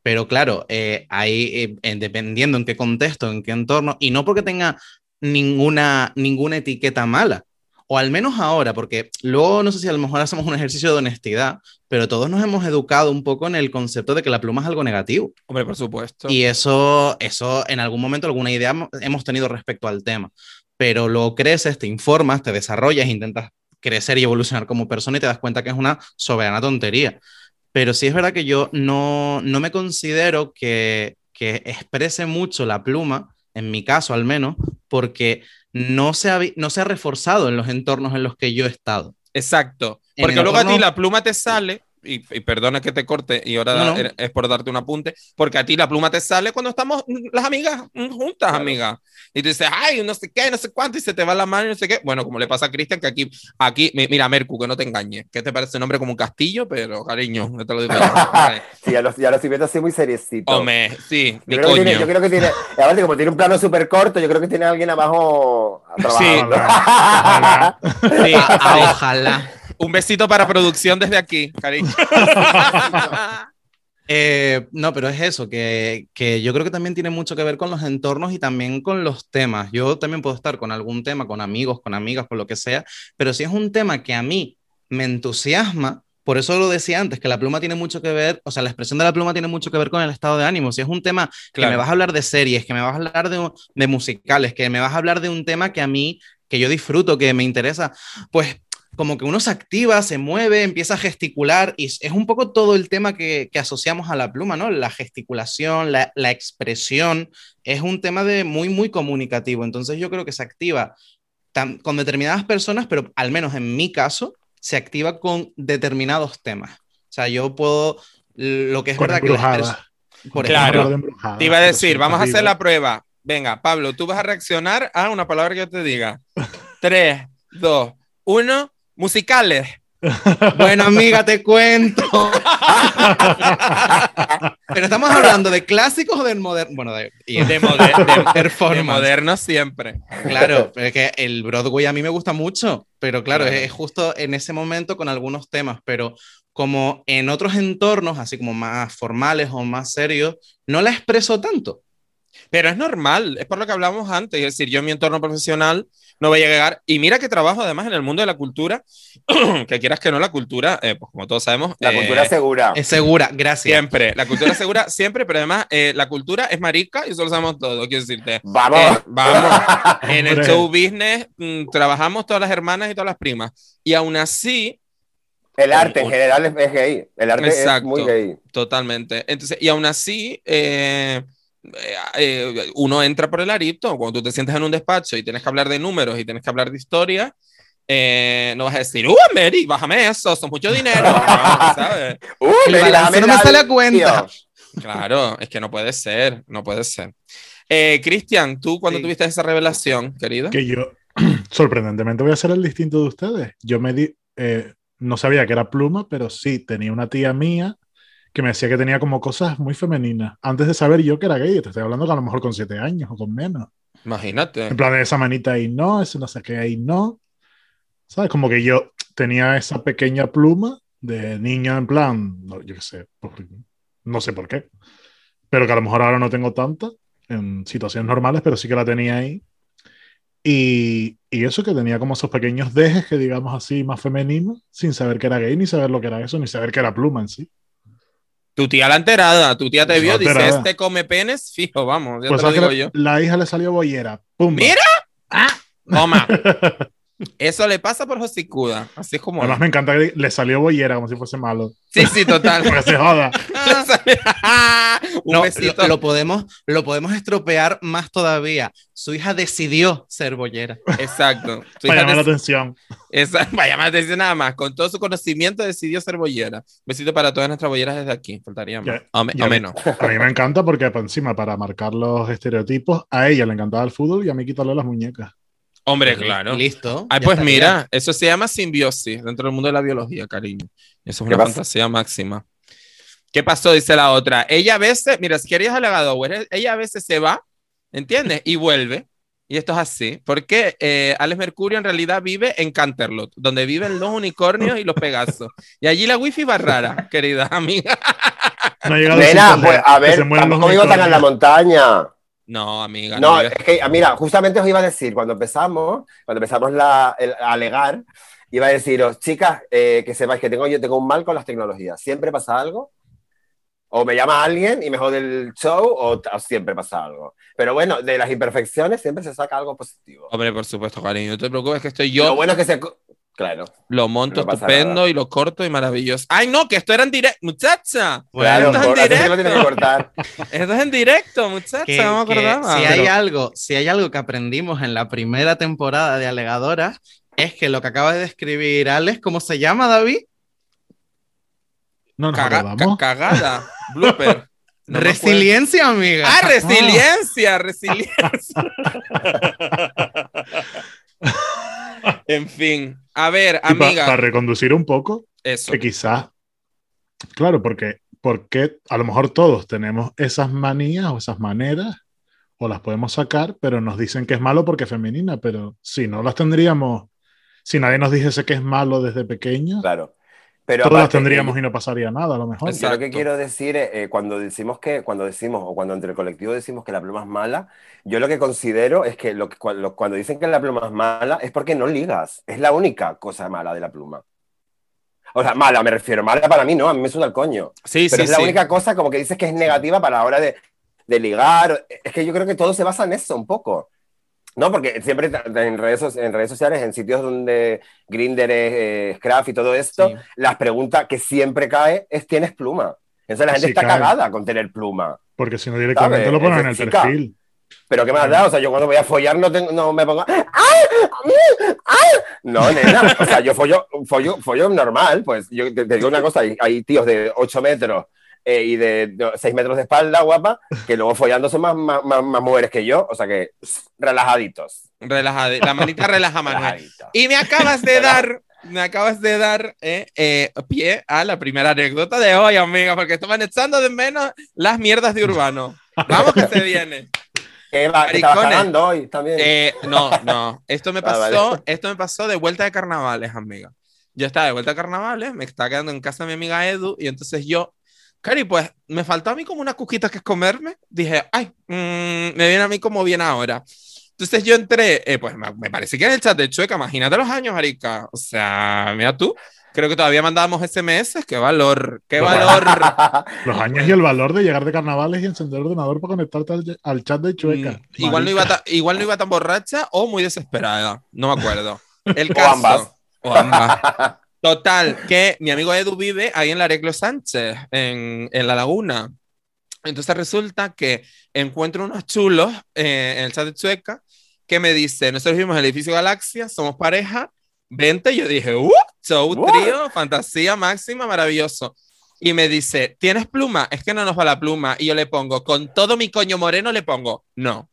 Pero claro, eh, ahí, eh, en- dependiendo en qué contexto, en qué entorno, y no porque tenga ninguna, ninguna etiqueta mala, o al menos ahora, porque luego no sé si a lo mejor hacemos un ejercicio de honestidad, pero todos nos hemos educado un poco en el concepto de que la pluma es algo negativo. Hombre, por supuesto. Y eso, eso en algún momento, alguna idea hemo- hemos tenido respecto al tema. Pero luego creces, te informas, te desarrollas, intentas crecer y evolucionar como persona y te das cuenta que es una soberana tontería. Pero sí es verdad que yo no, no me considero que, que exprese mucho la pluma, en mi caso al menos, porque no se ha, no se ha reforzado en los entornos en los que yo he estado. Exacto. Porque luego a ti la pluma te sale, y, y perdona que te corte, y ahora No, no. es por darte un apunte, porque a ti la pluma te sale cuando estamos mm, las amigas mm, juntas, Claro. amigas. Y tú dices, ay, no sé qué, no sé cuánto, y se te va la mano y no sé qué. Bueno, como le pasa a Cristian, que aquí, aquí, mi- mira, Mercu, que no te engañes, que te parece un nombre como un castillo, pero cariño, no te lo digo yo. Vale. Sí, ya lo, ya lo estoy viendo así muy seriecito. Hombre, sí, mi yo, creo tiene, yo creo que tiene, aparte como tiene un plano súper corto, yo creo que tiene alguien abajo trabajando. Ojalá, ojalá. Sí, ah, sí. ojalá. Un besito para producción desde aquí, cariño. Eh, no, pero es eso, que, que yo creo que también tiene mucho que ver con los entornos y también con los temas. Yo también puedo estar con algún tema, con amigos, con amigas, con lo que sea, pero si es un tema que a mí me entusiasma, por eso lo decía antes, que la pluma tiene mucho que ver, o sea, la expresión de la pluma tiene mucho que ver con el estado de ánimo. Si es un tema que me vas a hablar de series, que me vas a hablar de, de musicales, que me vas a hablar de un tema que a mí, que yo disfruto, que me interesa, pues como que uno se activa, se mueve, empieza a gesticular y es un poco todo el tema que, que asociamos a la pluma, ¿no? La gesticulación, la, la expresión, es un tema de muy, muy comunicativo. Entonces yo creo que se activa tan- con determinadas personas, pero al menos en mi caso, se activa con determinados temas. O sea, yo puedo, lo que es Con verdad que las por Claro. Ejemplo Te iba a decir, vamos a hacer la prueba. Venga, Pablo, tú vas a reaccionar a una palabra que yo te diga. Tres, dos, uno. Musicales. Bueno, amiga, te cuento. Pero estamos hablando de clásicos o del moderno. Bueno, de, y De, moder- de- de moderno siempre. Claro, pero es que el Broadway a mí me gusta mucho, pero claro, Claro. Es, es justo en ese momento con algunos temas, pero como en otros entornos, así como más formales o más serios, no la expreso tanto. Pero es normal, es por lo que hablamos antes. Es decir, yo en mi entorno profesional no voy a llegar. Y mira que trabajo además en el mundo de la cultura, que quieras que no, la cultura, eh, pues como todos sabemos. La eh, cultura segura. Es segura, gracias. Siempre, la cultura segura, siempre, pero además eh, la cultura es marica y eso lo sabemos todos, quiero decirte. Vamos. Eh, vamos, en el show business mm, trabajamos todas las hermanas y todas las primas. Y aún así, El arte en general es, es gay. El arte Exacto. es muy gay. totalmente. Entonces, y aún así, eh, eh, eh, uno entra por el arito. Cuando tú te sientes en un despacho y tienes que hablar de números y tienes que hablar de historia, eh, no vas a decir, ¡Uh, Mary, bájame eso! Son mucho dinero. No, ¿sabes? Uh, Mary, no me la- sale a cuenta. Claro, es que no puede ser, no puede ser. Eh, Cristian, ¿tú cuando Sí. tuviste esa revelación, querido? que yo, sorprendentemente, voy a ser el distinto de ustedes. Yo me di, eh, no sabía que era pluma, pero sí, tenía una tía mía que me decía que tenía como cosas muy femeninas. Antes de saber yo que era gay, te estoy hablando que a lo mejor con siete años o con menos. Imagínate. En plan, de esa manita ahí no, ese no sé qué ahí no. ¿Sabes? Como que yo tenía esa pequeña pluma de niño en plan, no, yo qué sé, por- no sé por qué. Pero que a lo mejor ahora no tengo tanta en situaciones normales, pero sí que la tenía ahí. Y, y eso que tenía como esos pequeños dejes que digamos así más femeninos, sin saber que era gay, ni saber lo que era eso, ni saber que era pluma en sí. Tu tía la enterada, tu tía te vio, dice, este come penes, fijo, vamos, ya Pues te lo digo yo. la, hija le salió bollera. ¡Pum! ¡Mira! Toma. Eso le pasa por Josicuda, así es como... Además me encanta que le salió bollera como si fuese malo. Sí, sí, total. Que se joda. Un No, besito. lo, lo podemos, lo podemos estropear más todavía. Su hija decidió ser bollera. Exacto. Tu Para hija llamar la te- atención. Esa, vaya más atención nada más. Con todo su conocimiento decidió ser bollera. Besito para todas nuestras bolleras desde aquí. Faltaría más. Ya, o, me- ya o menos. A mí me encanta porque por encima, para marcar los estereotipos, a ella le encantaba el fútbol y a mí quitarle las muñecas. Hombre, claro. Listo. Ay, pues estaría. mira, eso se llama simbiosis dentro del mundo de la biología, cariño. Eso es ¿Qué una pasa? fantasía máxima. ¿Qué pasó? Dice la otra. Ella a veces, mira, si querías halagado, ella a veces se va, ¿entiendes? Y vuelve. Y esto es así. Porque eh, Alex Mercurio en realidad vive en Canterlot, donde viven los unicornios y los pegasos. Y allí la wifi va rara, querida amiga. No ha llegado pues a ver, tampoco vivo tan en la montaña. No, amiga. No, es que, mira, justamente os iba a decir, cuando empezamos, cuando empezamos la, el- a alegar, iba a deciros, chicas, eh, que sepáis que tengo, yo tengo un mal con las tecnologías. Siempre pasa algo. O me llama alguien y me jode el show, o, o siempre pasa algo. Pero bueno, de las imperfecciones siempre se saca algo positivo. Hombre, por supuesto, cariño. No te preocupes que estoy Lo yo. bueno es que se... Claro, Lo monto No estupendo nada. y lo corto y maravilloso. ¡Ay, no! Que esto era en directo, muchacha. claro, esto es en directo. que cortar. Esto es en directo, muchacha. que- no me acordaba. si hay Pero- algo, si hay algo que aprendimos en la primera temporada de Alegadoras, es que lo que acaba de describir Alex, ¿cómo se llama, David? No nos Caga- ca- cagada. Blooper. No Resiliencia, amiga. Ah, resiliencia, resiliencia. en fin. A ver, Y amiga. para reconducir un poco, Eso. que quizás, claro, porque, porque a lo mejor todos tenemos esas manías o esas maneras, o las podemos sacar, pero nos dicen que es malo porque es femenina, pero si no las tendríamos, si nadie nos dijese que es malo desde pequeños, Claro. Pero todos aparte, tendríamos y no pasaría nada, a lo mejor. Exacto. Yo lo que quiero decir es, eh, cuando decimos que, cuando decimos, o cuando entre el colectivo decimos que la pluma es mala, yo lo que considero es que, lo que cuando, cuando dicen que la pluma es mala es porque no ligas. Es la única cosa mala de la pluma. O sea, mala, me refiero, mala para mí no, a mí me suda el coño. Sí, Pero sí, es la sí. única cosa como que dices que es negativa para la hora de, de ligar. Es que yo creo que todo se basa en eso un poco. No, porque siempre en redes, en redes sociales, en sitios donde Grindr es eh, Scruff y todo esto, Sí. las preguntas que siempre cae es ¿tienes pluma? Entonces la gente Sí, está cae. cagada con tener pluma. Porque si no directamente ¿Sabes? lo ponen en el chica. perfil. Pero ¿qué más da? O sea, yo cuando voy a follar no, tengo, no me pongo... ¡Ay! ¡Ay! No, nena. O sea, yo follo, follo, follo normal. Pues yo te, te digo una cosa, hay, hay tíos de 8 metros eh, y de 6 metros de espalda, guapa, que luego follando son más, más, más, más mujeres que yo, o sea que relajaditos. Relajadi- La manita relaja Manuel. Y me acabas de dar, me acabas de dar eh, eh, pie a la primera anécdota de hoy, amiga, porque estaban echando de menos las mierdas de Urbano. Vamos que se viene. Que va, hoy también. Eh, no, no. Esto me Ah, pasó, vale. esto me pasó de vuelta de carnavales, amiga. Yo estaba de vuelta de carnavales, me estaba quedando en casa de mi amiga Edu, y entonces yo, Cari, pues me faltó a mí como una cuquita que comerme. Dije, ay, mm, me viene a mí como bien ahora. Entonces yo entré, eh, pues me, parece que en el chat de Chueca, imagínate los años, Arica. O sea, mira tú, creo que todavía mandábamos SMS, qué valor, qué valor. Los años y el valor de llegar de carnavales y encender el ordenador para conectarte al, al chat de Chueca. Mm, igual, no iba ta- igual no iba tan borracha o muy desesperada, no me acuerdo. El O caso. ambas. O ambas. Total, que mi amigo Edu vive ahí en Lareclo Sánchez, en, en La Laguna. Entonces resulta que encuentro unos chulos eh, en el chat de Chueca que me dice, nosotros vivimos en el edificio Galaxia, somos pareja, vente. Yo dije, ¡uh! Show, trío, fantasía máxima, maravilloso. Y me dice, ¿tienes pluma? Es que no nos va la pluma. Y yo le pongo, con todo mi coño moreno, le pongo, no.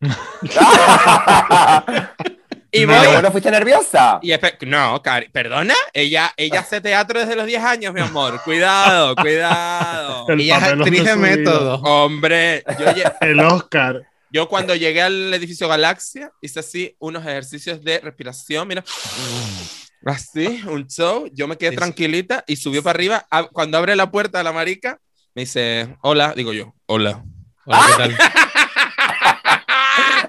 Y No, voy, ¿Pero no fuiste nerviosa? y no, Cari, perdona, ella, ella hace teatro desde los 10 años, mi amor. Cuidado, cuidado. El Ella es actriz de método. Hombre, yo, lle- El Oscar. yo cuando llegué al edificio Galaxia hice así unos ejercicios de respiración, mira. Así, un show. Yo me quedé Sí, tranquilita y subió para arriba. Cuando abre la puerta de la marica, me dice, hola, digo yo, hola. Hola, ¿qué tal?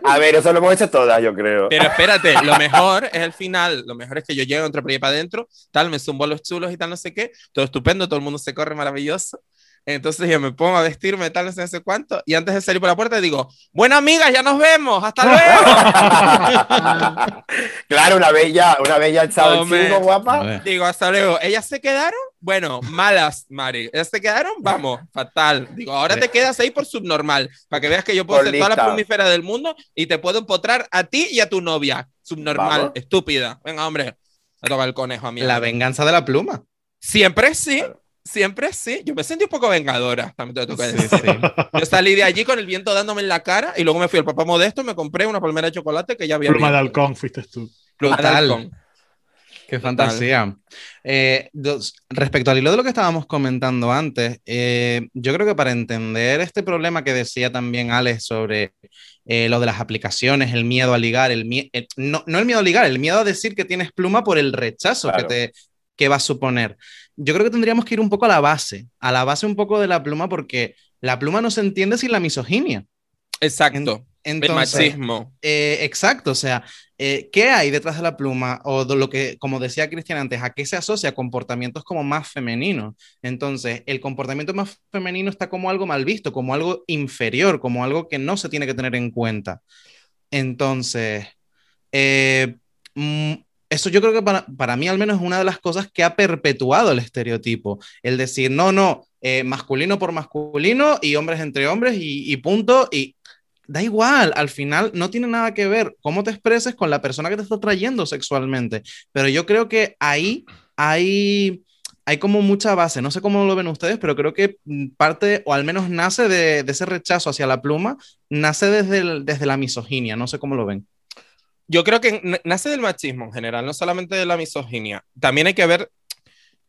A ver, eso lo hemos hecho todas, yo creo. Pero espérate, lo mejor es el final. Lo mejor es que yo llego, entro por ahí para adentro, tal, me zumbo los chulos y tal, no sé qué. Todo estupendo, todo el mundo se corre maravilloso. Entonces yo me pongo a vestirme, tal, no sé, no cuánto. Y antes de salir por la puerta digo, buena amiga, ya nos vemos, hasta luego. Claro, una bella, una bella el chingo, A guapa. digo, hasta luego. ¿Ellas se quedaron? Bueno, malas, Mari. ¿Ellas se quedaron? Vamos, fatal. Digo, ahora te quedas ahí por subnormal, para que veas que yo puedo Por ser toda la plumífera del mundo y te puedo empotrar a ti y a tu novia. Subnormal, Vamos. estúpida. Venga, hombre. Me toca el conejo a mí. La venganza de la pluma. Siempre sí, Claro. Siempre sí. Yo me sentí un poco vengadora, también te lo tengo que Sí, decir. sí. Yo salí de allí con el viento dándome en la cara y luego me fui al papá modesto y me compré una palmera de chocolate que ya había. Pluma de halcón fuiste tú. Pluma de halcón. Qué fantasía. Eh, dos- respecto al hilo de lo que estábamos comentando antes, eh, yo creo que para entender este problema que decía también Alex sobre eh, lo de las aplicaciones, el miedo a ligar, el mie- el- no, no el miedo a ligar, el miedo a decir que tienes pluma por el rechazo Claro. que, te, que va a suponer. Yo creo que tendríamos que ir un poco a la base, a la base un poco de la pluma, porque la pluma no se entiende sin la misoginia. Exacto. el Entonces, machismo. eh, exacto, o sea, eh, ¿qué hay detrás de la pluma? O de lo que, como decía Cristian antes, ¿a qué se asocia? Comportamientos como más femeninos. Entonces, el comportamiento más femenino está como algo mal visto, como algo inferior, como algo que no se tiene que tener en cuenta. Entonces, eh, mm, eso yo creo que para, para mí al menos es una de las cosas que ha perpetuado el estereotipo. El decir, no, no, eh, masculino por masculino y hombres entre hombres y, punto. Y da igual, al final no tiene nada que ver cómo te expreses con la persona que te está trayendo sexualmente. Pero yo creo que ahí hay, hay como mucha base. No sé cómo lo ven ustedes, pero creo que parte, o al menos nace de, ese rechazo hacia la pluma, nace desde, desde la misoginia. No sé cómo lo ven. Yo creo que nace del machismo en general, no solamente de la misoginia. También hay que ver,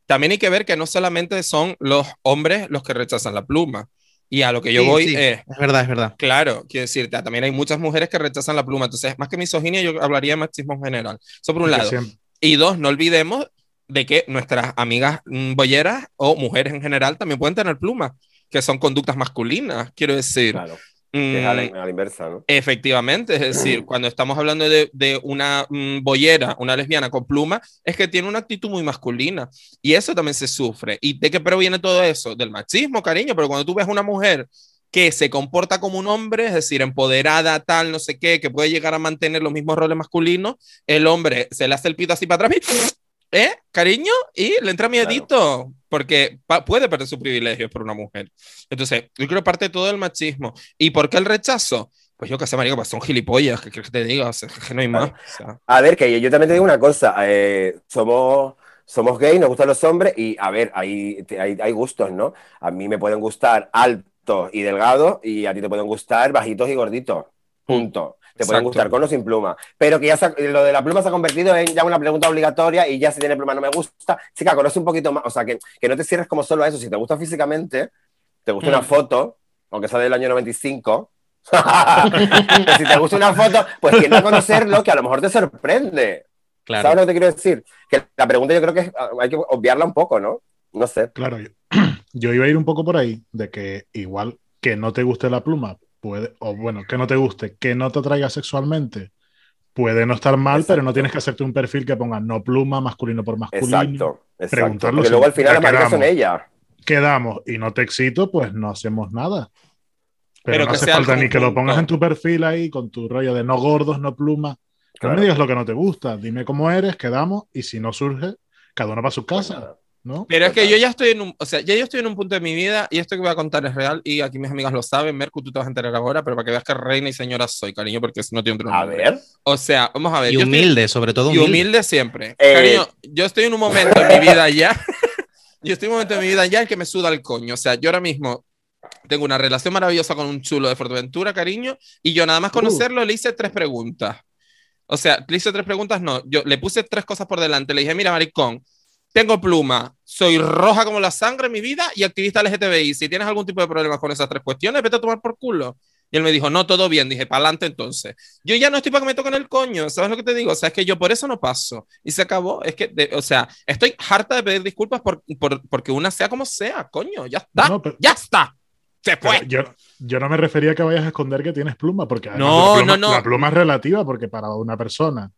también hay que ver que no solamente son los hombres los que rechazan la pluma. Y a lo que yo Sí, voy sí, es, es verdad, es verdad. claro, quiero decirte, también hay muchas mujeres que rechazan la pluma. Entonces, más que misoginia, yo hablaría de machismo en general. Eso por un lado. siempre- Y dos, no olvidemos de que nuestras amigas mm, bolleras o mujeres en general también pueden tener plumas, que son conductas masculinas, quiero decir. Claro, que es a la, Mm, a la inversa, ¿no? Efectivamente, es decir, cuando estamos hablando de, de una mm, boyera, una lesbiana con pluma, es que tiene una actitud muy masculina y eso también se sufre. ¿Y de qué proviene todo eso? Del machismo, cariño, pero cuando tú ves una mujer que se comporta como un hombre, es decir, empoderada, tal, no sé qué, que puede llegar a mantener los mismos roles masculinos, el hombre se le hace el pito así para atrás, y, ¿eh? Cariño, y le entra miedito, porque pa- puede perder su privilegio por una mujer. Entonces, yo creo que parte de todo el machismo. ¿Y por qué el rechazo? Pues yo qué sé, marico, pues son gilipollas, ¿qué quieres que te diga? O sea, que no hay más. o sea. A ver, que yo también te digo una cosa. eh, somos, somos gay, nos gustan los hombres y, a ver, hay, hay, hay gustos, ¿no? A mí me pueden gustar altos y delgados y a ti te pueden gustar bajitos y gorditos. Punto. Te pueden Exacto. gustar con o sin pluma. Pero que ya ha- lo de la pluma se ha convertido en ya una pregunta obligatoria y ya si tiene pluma no me gusta. Chica, conoce un poquito más. O sea, que, que no te cierres como solo a eso. Si te gusta físicamente, te gusta una Mm. foto, aunque sea del año 95. Pero si te gusta una foto, pues tiende a conocerlo que a lo mejor te sorprende. Claro. ¿Sabes lo que te quiero decir? Que la pregunta yo creo que es- hay que obviarla un poco, ¿no? No sé. Claro, yo, yo iba a ir un poco por ahí, de que igual que no te guste la pluma, puede, o bueno, que no te guste, que no te atraiga sexualmente, puede no estar mal, pero no tienes que hacerte un perfil que ponga no pluma, masculino por masculino. Exacto. Exacto. Preguntarlo Porque luego al final las marcas son quedamos. ellas. Quedamos y no te excito, pues no hacemos nada. Pero, Pero no que hace falta ni que lo pongas en tu perfil ahí con tu rollo de no gordos, no pluma. No me digas lo que no te gusta, dime cómo eres, quedamos y si no surge, cada uno va a su casa. ¿No? Pero es que yo ya estoy en un, o sea, ya yo estoy en un punto de mi vida y esto que voy a contar es real y aquí mis amigas lo saben, Mercu, tú te vas a enterar ahora, pero para que veas que reina y señora soy, cariño, porque no tiene otro A nombre. ver. O sea, vamos a ver. Y yo estoy- humilde, sobre todo y humilde. humilde siempre. Eh, Cariño, yo estoy en un momento en mi vida ya. yo estoy en un momento en mi vida ya en que me suda el coño. O sea, yo ahora mismo tengo una relación maravillosa con un chulo de Fuerteventura, cariño, y yo nada más conocerlo le hice tres preguntas. O sea, le hice tres preguntas, no. Yo le puse tres cosas por delante. Le dije, mira, maricón, tengo pluma, soy roja como la sangre en mi vida y activista LGTBI. Si tienes algún tipo de problemas con esas tres cuestiones, vete a tomar por culo. Y él me dijo, no, todo bien. Dije, para adelante entonces. Yo ya no estoy para que me toquen el coño, ¿sabes lo que te digo? O sea, es que yo por eso no paso. Y se acabó. Es que, de- o sea, estoy harta de pedir disculpas por, por- porque una sea como sea, coño, ya está. No, pero- ya está. Se fue. yo, yo no me refería a que vayas a esconder que tienes pluma, porque No, la pluma, no, no. la pluma es relativa, porque para una persona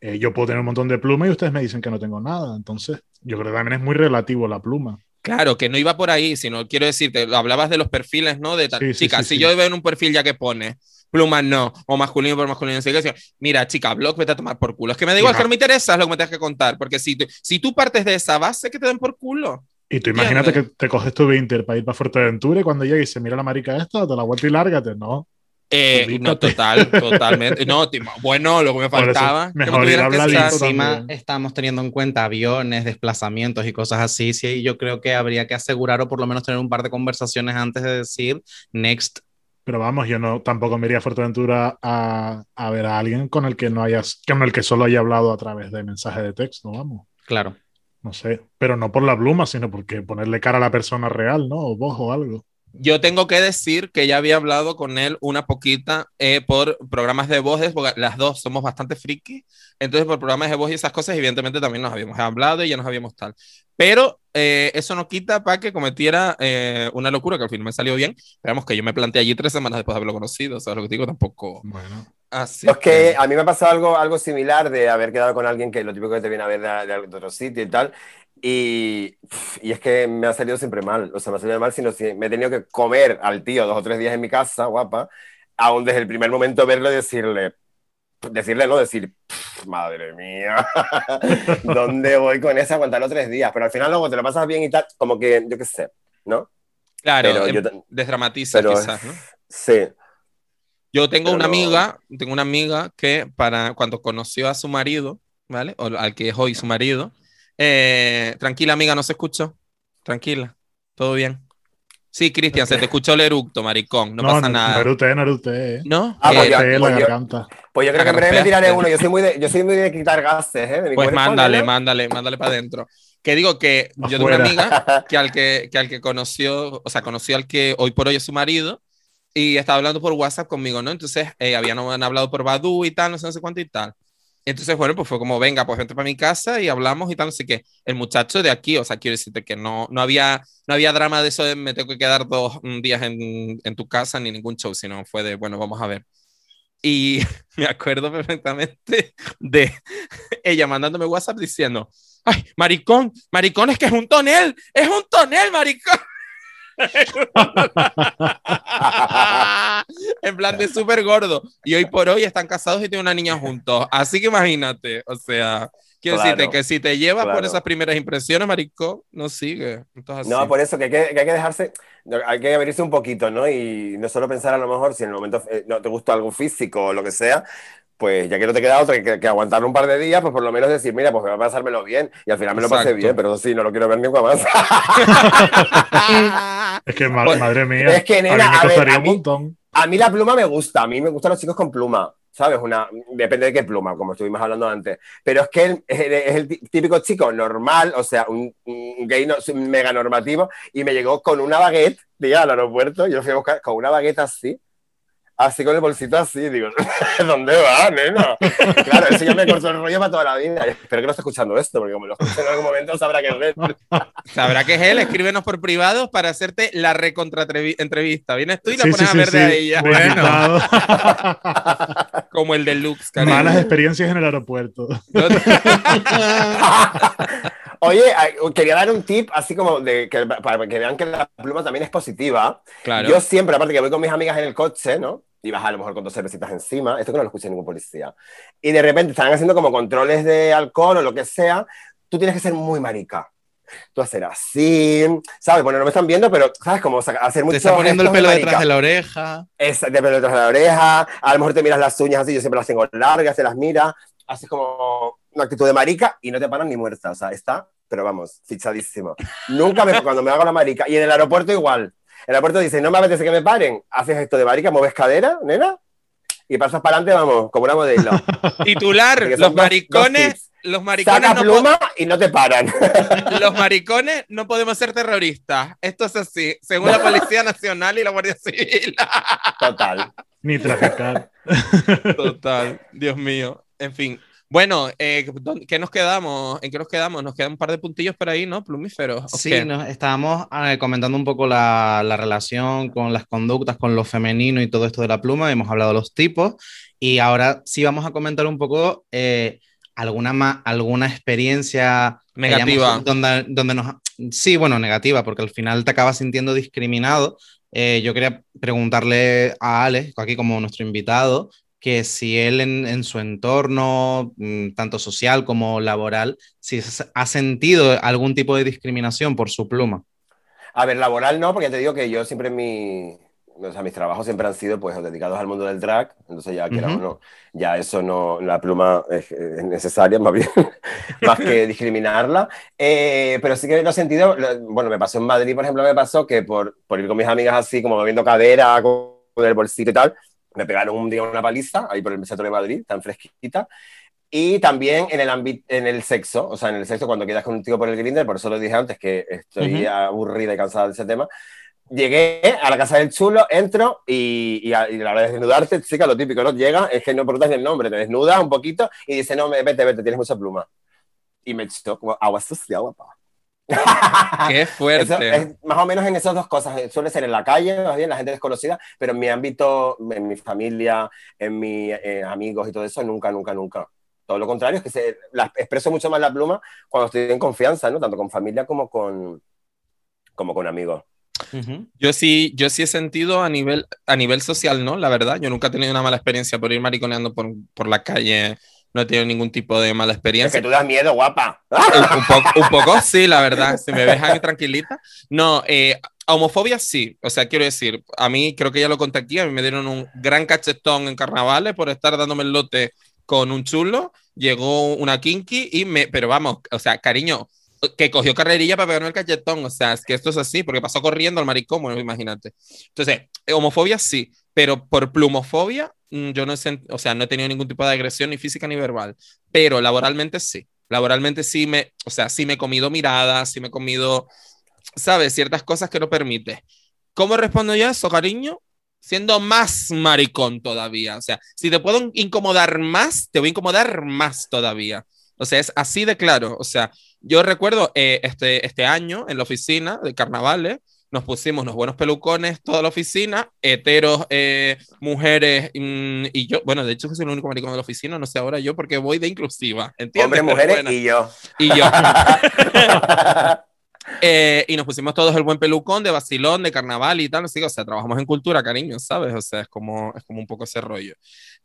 eh, yo puedo tener un montón de pluma y ustedes me dicen que no tengo nada. Entonces, yo creo que también es muy relativo la pluma. Claro, que no iba por ahí, sino quiero decirte, hablabas de los perfiles, ¿no? De tal. Sí, chica, sí, si sí. yo veo en un perfil ya que pone plumas no, o masculino por masculino, no sé qué, mira, chica, blog, vete a tomar por culo. Es que me da igual, que no me interesa es lo que me tengas que contar, porque si, tú- si tú partes de esa base, que te den por culo. Y tú imagínate ¿Entiendes? que te coges tu Vinter para ir para Fuerteventura y cuando llegue y se mira la marica esta, te la vuelta y lárgate, ¿no? Eh, no, total, totalmente. No, bueno, lo que me faltaba. que me mejor que estar- también. Encima estamos teniendo en cuenta aviones, desplazamientos y cosas así. Sí, yo creo que habría que asegurar o por lo menos tener un par de conversaciones antes de decir next. Pero vamos, yo no tampoco me iría a Fuerteventura a, a ver a alguien con el que no hayas, con el que solo haya hablado a través de mensaje de texto, vamos. Claro. No sé, pero no por la pluma, sino porque ponerle cara a la persona real, ¿no? O voz o algo. Yo tengo que decir que ya había hablado con él una poquita eh, por programas de voces, porque las dos somos bastante friki. Entonces, por programas de voz y esas cosas, evidentemente también nos habíamos hablado y ya nos habíamos tal. Pero eh, eso no quita para que cometiera eh, una locura que al fin me salió bien. Veamos que yo me planteé allí tres semanas después de haberlo conocido. ¿Sabes lo que te digo? Tampoco. Bueno, Así Es que a mí me ha pasado algo, algo similar de haber quedado con alguien que lo típico que te viene a ver de, de otro sitio y tal. Y, y es que me ha salido siempre mal. O sea, me ha salido mal, sino si me he tenido que comer al tío dos o tres días en mi casa, guapa, aún desde el primer momento verlo y decirle, decirle, no decir, "Pff, madre mía, ¿dónde voy con esa? Aguantarlo tres días. Pero al final luego te lo pasas bien y tal, como que, yo qué sé, ¿no? Claro, em, yo desdramatiza pero- quizás, ¿no? Sí. Yo tengo Pero una amiga, tengo una amiga que para cuando conoció a su marido, ¿vale? O al que es hoy su marido, eh, tranquila amiga, no se escuchó. Tranquila, todo bien. Sí, Cristian, se te escuchó el eructo, maricón, no, pasa no, nada. No eruté, no eruté, ¿eh? ¿No? Ah, Eh, pues ya- Eruté la pues yo- garganta. Pues yo creo que en breve me tiraré uno. Yo soy muy de, yo soy muy de quitar gases, ¿eh? Pues mándale, nena. mándale, mándale para adentro. Que digo que yo tengo una Afuera. amiga que al que, que al que conoció, o sea, conoció al que hoy por hoy es su marido y estaba hablando por WhatsApp conmigo, ¿no? Entonces, eh, habían habían hablado por Badu y tal, no sé, no sé cuánto y tal. Entonces, bueno, pues fue como, venga, pues vente para mi casa y hablamos y tal, no sé qué. El muchacho de aquí, o sea, quiero decirte que no, no, había, no había drama de eso de me tengo que quedar dos mm, días en, en tu casa ni ningún show, sino fue de, bueno, vamos a ver. Y me acuerdo perfectamente de ella mandándome WhatsApp diciendo, ay, maricón, maricón es que es un tonel, es un tonel, maricón. en plan de súper gordo. Y hoy por hoy están casados y tienen una niña juntos. Así que imagínate, o sea, quiero Claro, decirte que si te llevas por esas primeras impresiones, maricón, no sigue. Entonces, No, por eso que hay que, que hay que dejarse, hay que abrirse un poquito, ¿no? Y no solo pensar a lo mejor si en el momento eh, no te gusta algo físico o lo que sea, pues ya que no te queda otra que, que aguantar un par de días, pues por lo menos decir, mira, pues voy a pasármelo bien. Y al final me lo pasé Exacto. bien, pero sí, no lo quiero ver nunca más. Es que, ma- Pues, madre mía, es que, a mí nena, me a ver, costaría a un mí- montón. A mí la pluma me gusta, a mí me gustan los chicos con pluma, ¿sabes? Una, depende de qué pluma, como estuvimos hablando antes. Pero es que él es, el- es el tí- típico chico normal, o sea, un, un gay no- un mega normativo, y me llegó con una baguette, tía, al aeropuerto, yo lo fui a buscar con una baguette así, así con el bolsito así, digo, ¿dónde va, nena? Claro, eso ya me cortó el rollo para toda la vida. Espero que no esté escuchando esto, porque como lo escuche en algún momento sabrá que es él. Sabrá que es él, escríbenos por privado para hacerte la recontra entrevista. Vienes tú y la Sí, pones sí, a ver sí, de ella. invitado. Como el deluxe, cariño. Malas experiencias en el aeropuerto. Oye, quería dar un tip así como de que, para que vean que la pluma también es positiva. claro. Yo siempre, aparte que voy con mis amigas en el coche, ¿no? Y vas a lo mejor con dos cervecitas encima, esto que no lo escucha ningún policía. Y de repente están haciendo como controles de alcohol o lo que sea, tú tienes que ser muy marica. Tú hacer así, ¿sabes? Bueno, no me están viendo, pero, ¿sabes? Saca- hacer mucho. Te está poniendo el pelo detrás de la oreja. Es de pelo detrás de la oreja, a lo mejor te miras las uñas así, yo siempre las tengo largas, te las miras, haces como una actitud de marica y no te paran ni muerta, o sea, está, pero vamos, fichadísimo. Nunca me, cuando me hago la marica, y en el aeropuerto igual, el aeropuerto dice, no me apetece que me paren, haces esto de marica, mueves cadera, nena, y pasas para adelante, vamos, como una modelo. Titular, los maricones, dos los maricones Saca no pluma y no te paran. los maricones no podemos ser terroristas. Esto es así, según la Policía Nacional y la Guardia Civil. Total. Ni traficar. Total, Dios mío. En fin. Bueno, eh, ¿dónde- ¿qué nos quedamos? ¿En qué nos quedamos? Nos quedan un par de puntillos por ahí, ¿no? Plumíferos. ¿o Sí, nos estábamos eh, comentando un poco la, la relación con las conductas, con lo femenino y todo esto de la pluma. Hemos hablado de los tipos y ahora sí vamos a comentar un poco eh, alguna, ma- alguna experiencia hayamos- Negativa. donde, donde nos... Sí, bueno, negativa, porque al final te acabas sintiendo discriminado. Eh, yo quería preguntarle a Alex, aquí como nuestro invitado, que si él en, en su entorno, mm, tanto social como laboral, si ha sentido algún tipo de discriminación por su pluma. A ver, laboral no, porque ya te digo que yo siempre mi, o sea, mis trabajos siempre han sido pues dedicados al mundo del drag, entonces ya quiera o Ujú. no, ya eso no, la pluma es, es necesaria más bien, más que discriminarla, Eh, pero sí que lo he sentido, lo- bueno, me pasó en Madrid, por ejemplo, me pasó que por, por ir con mis amigas así, como moviendo cadera, con el bolsito y tal, me pegaron un día una paliza, ahí por el centro de Madrid, tan fresquita, y también en el en el sexo, o sea, en el sexo cuando quedas con un tío por el grinder, por eso lo dije antes que estoy Ujú. aburrida y cansada de ese tema. Llegué a la casa del chulo, entro y, y a, y a la hora de desnudarte, chica, lo típico, ¿no? Llega, es que no preguntas ni el nombre, te desnudas un poquito y dice, no, me- vete, vete, tienes mucha pluma. Y me echó como agua sucia, guapa. Qué Eso fuerte. es más o menos en esas dos cosas. eh, Suele ser en la calle, más bien la gente desconocida, pero en mi ámbito, en mi familia, en mis amigos y todo eso, nunca, nunca, nunca. Todo lo contrario, es que se, la, expreso mucho más la pluma cuando estoy en confianza, ¿no? Tanto con familia como con, como con amigos. Yo sí, yo sí he sentido a nivel, a nivel social, ¿no? La verdad, yo nunca he tenido una mala experiencia por ir mariconeando por, por la calle. No he tenido ningún tipo de mala Es experiencia. que tú das miedo, guapa. un, poco, un poco sí, la verdad. Si me dejan tranquilita. No, eh, homofobia sí. O sea, quiero decir, a mí creo que ya lo conté aquí. A mí me dieron un gran cachetón en carnavales por estar dándome el lote con un chulo. Llegó una kinky y me. Pero vamos, o sea, cariño, que cogió carrerilla para pegarme el cachetón. O sea, es que esto es así, porque pasó corriendo al maricón, bueno, imagínate. Entonces, homofobia sí, pero por plumofobia, mm, yo no he, o sea, no he tenido ningún tipo de agresión ni física ni verbal, pero laboralmente sí. Laboralmente sí me, o sea, sí me he comido miradas, sí me he comido, ¿sabes? Ciertas cosas que no permite. ¿Cómo respondo yo a eso, cariño? Siendo más maricón todavía. O sea, si te puedo incomodar más, te voy a incomodar más todavía. O sea, es así de claro. O sea, yo recuerdo eh, este, este año en la oficina de carnavales, nos pusimos unos buenos pelucones toda la oficina, heteros, eh, mujeres, mm, y yo, bueno, de hecho soy el único maricón de la oficina, no sé ahora yo porque voy de inclusiva, ¿entiendes? Hombres, mujeres bueno. y yo. y yo. Eh, y nos pusimos todos el buen pelucón de vacilón, de carnaval y tal. Así que, o sea, trabajamos en cultura, cariño, ¿sabes? O sea, es como, es como un poco ese rollo.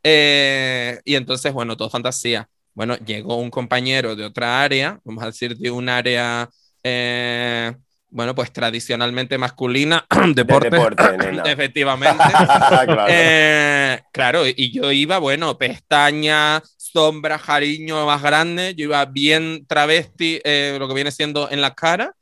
Eh, y entonces, bueno, todo fantasía. Bueno, llegó un compañero de otra área, vamos a decir de un área eh, bueno, pues tradicionalmente masculina, deporte, efectivamente. claro. Eh, claro, y yo iba, bueno, pestaña, sombra, jariño más grande, yo iba bien travesti, eh, lo que viene siendo en la cara.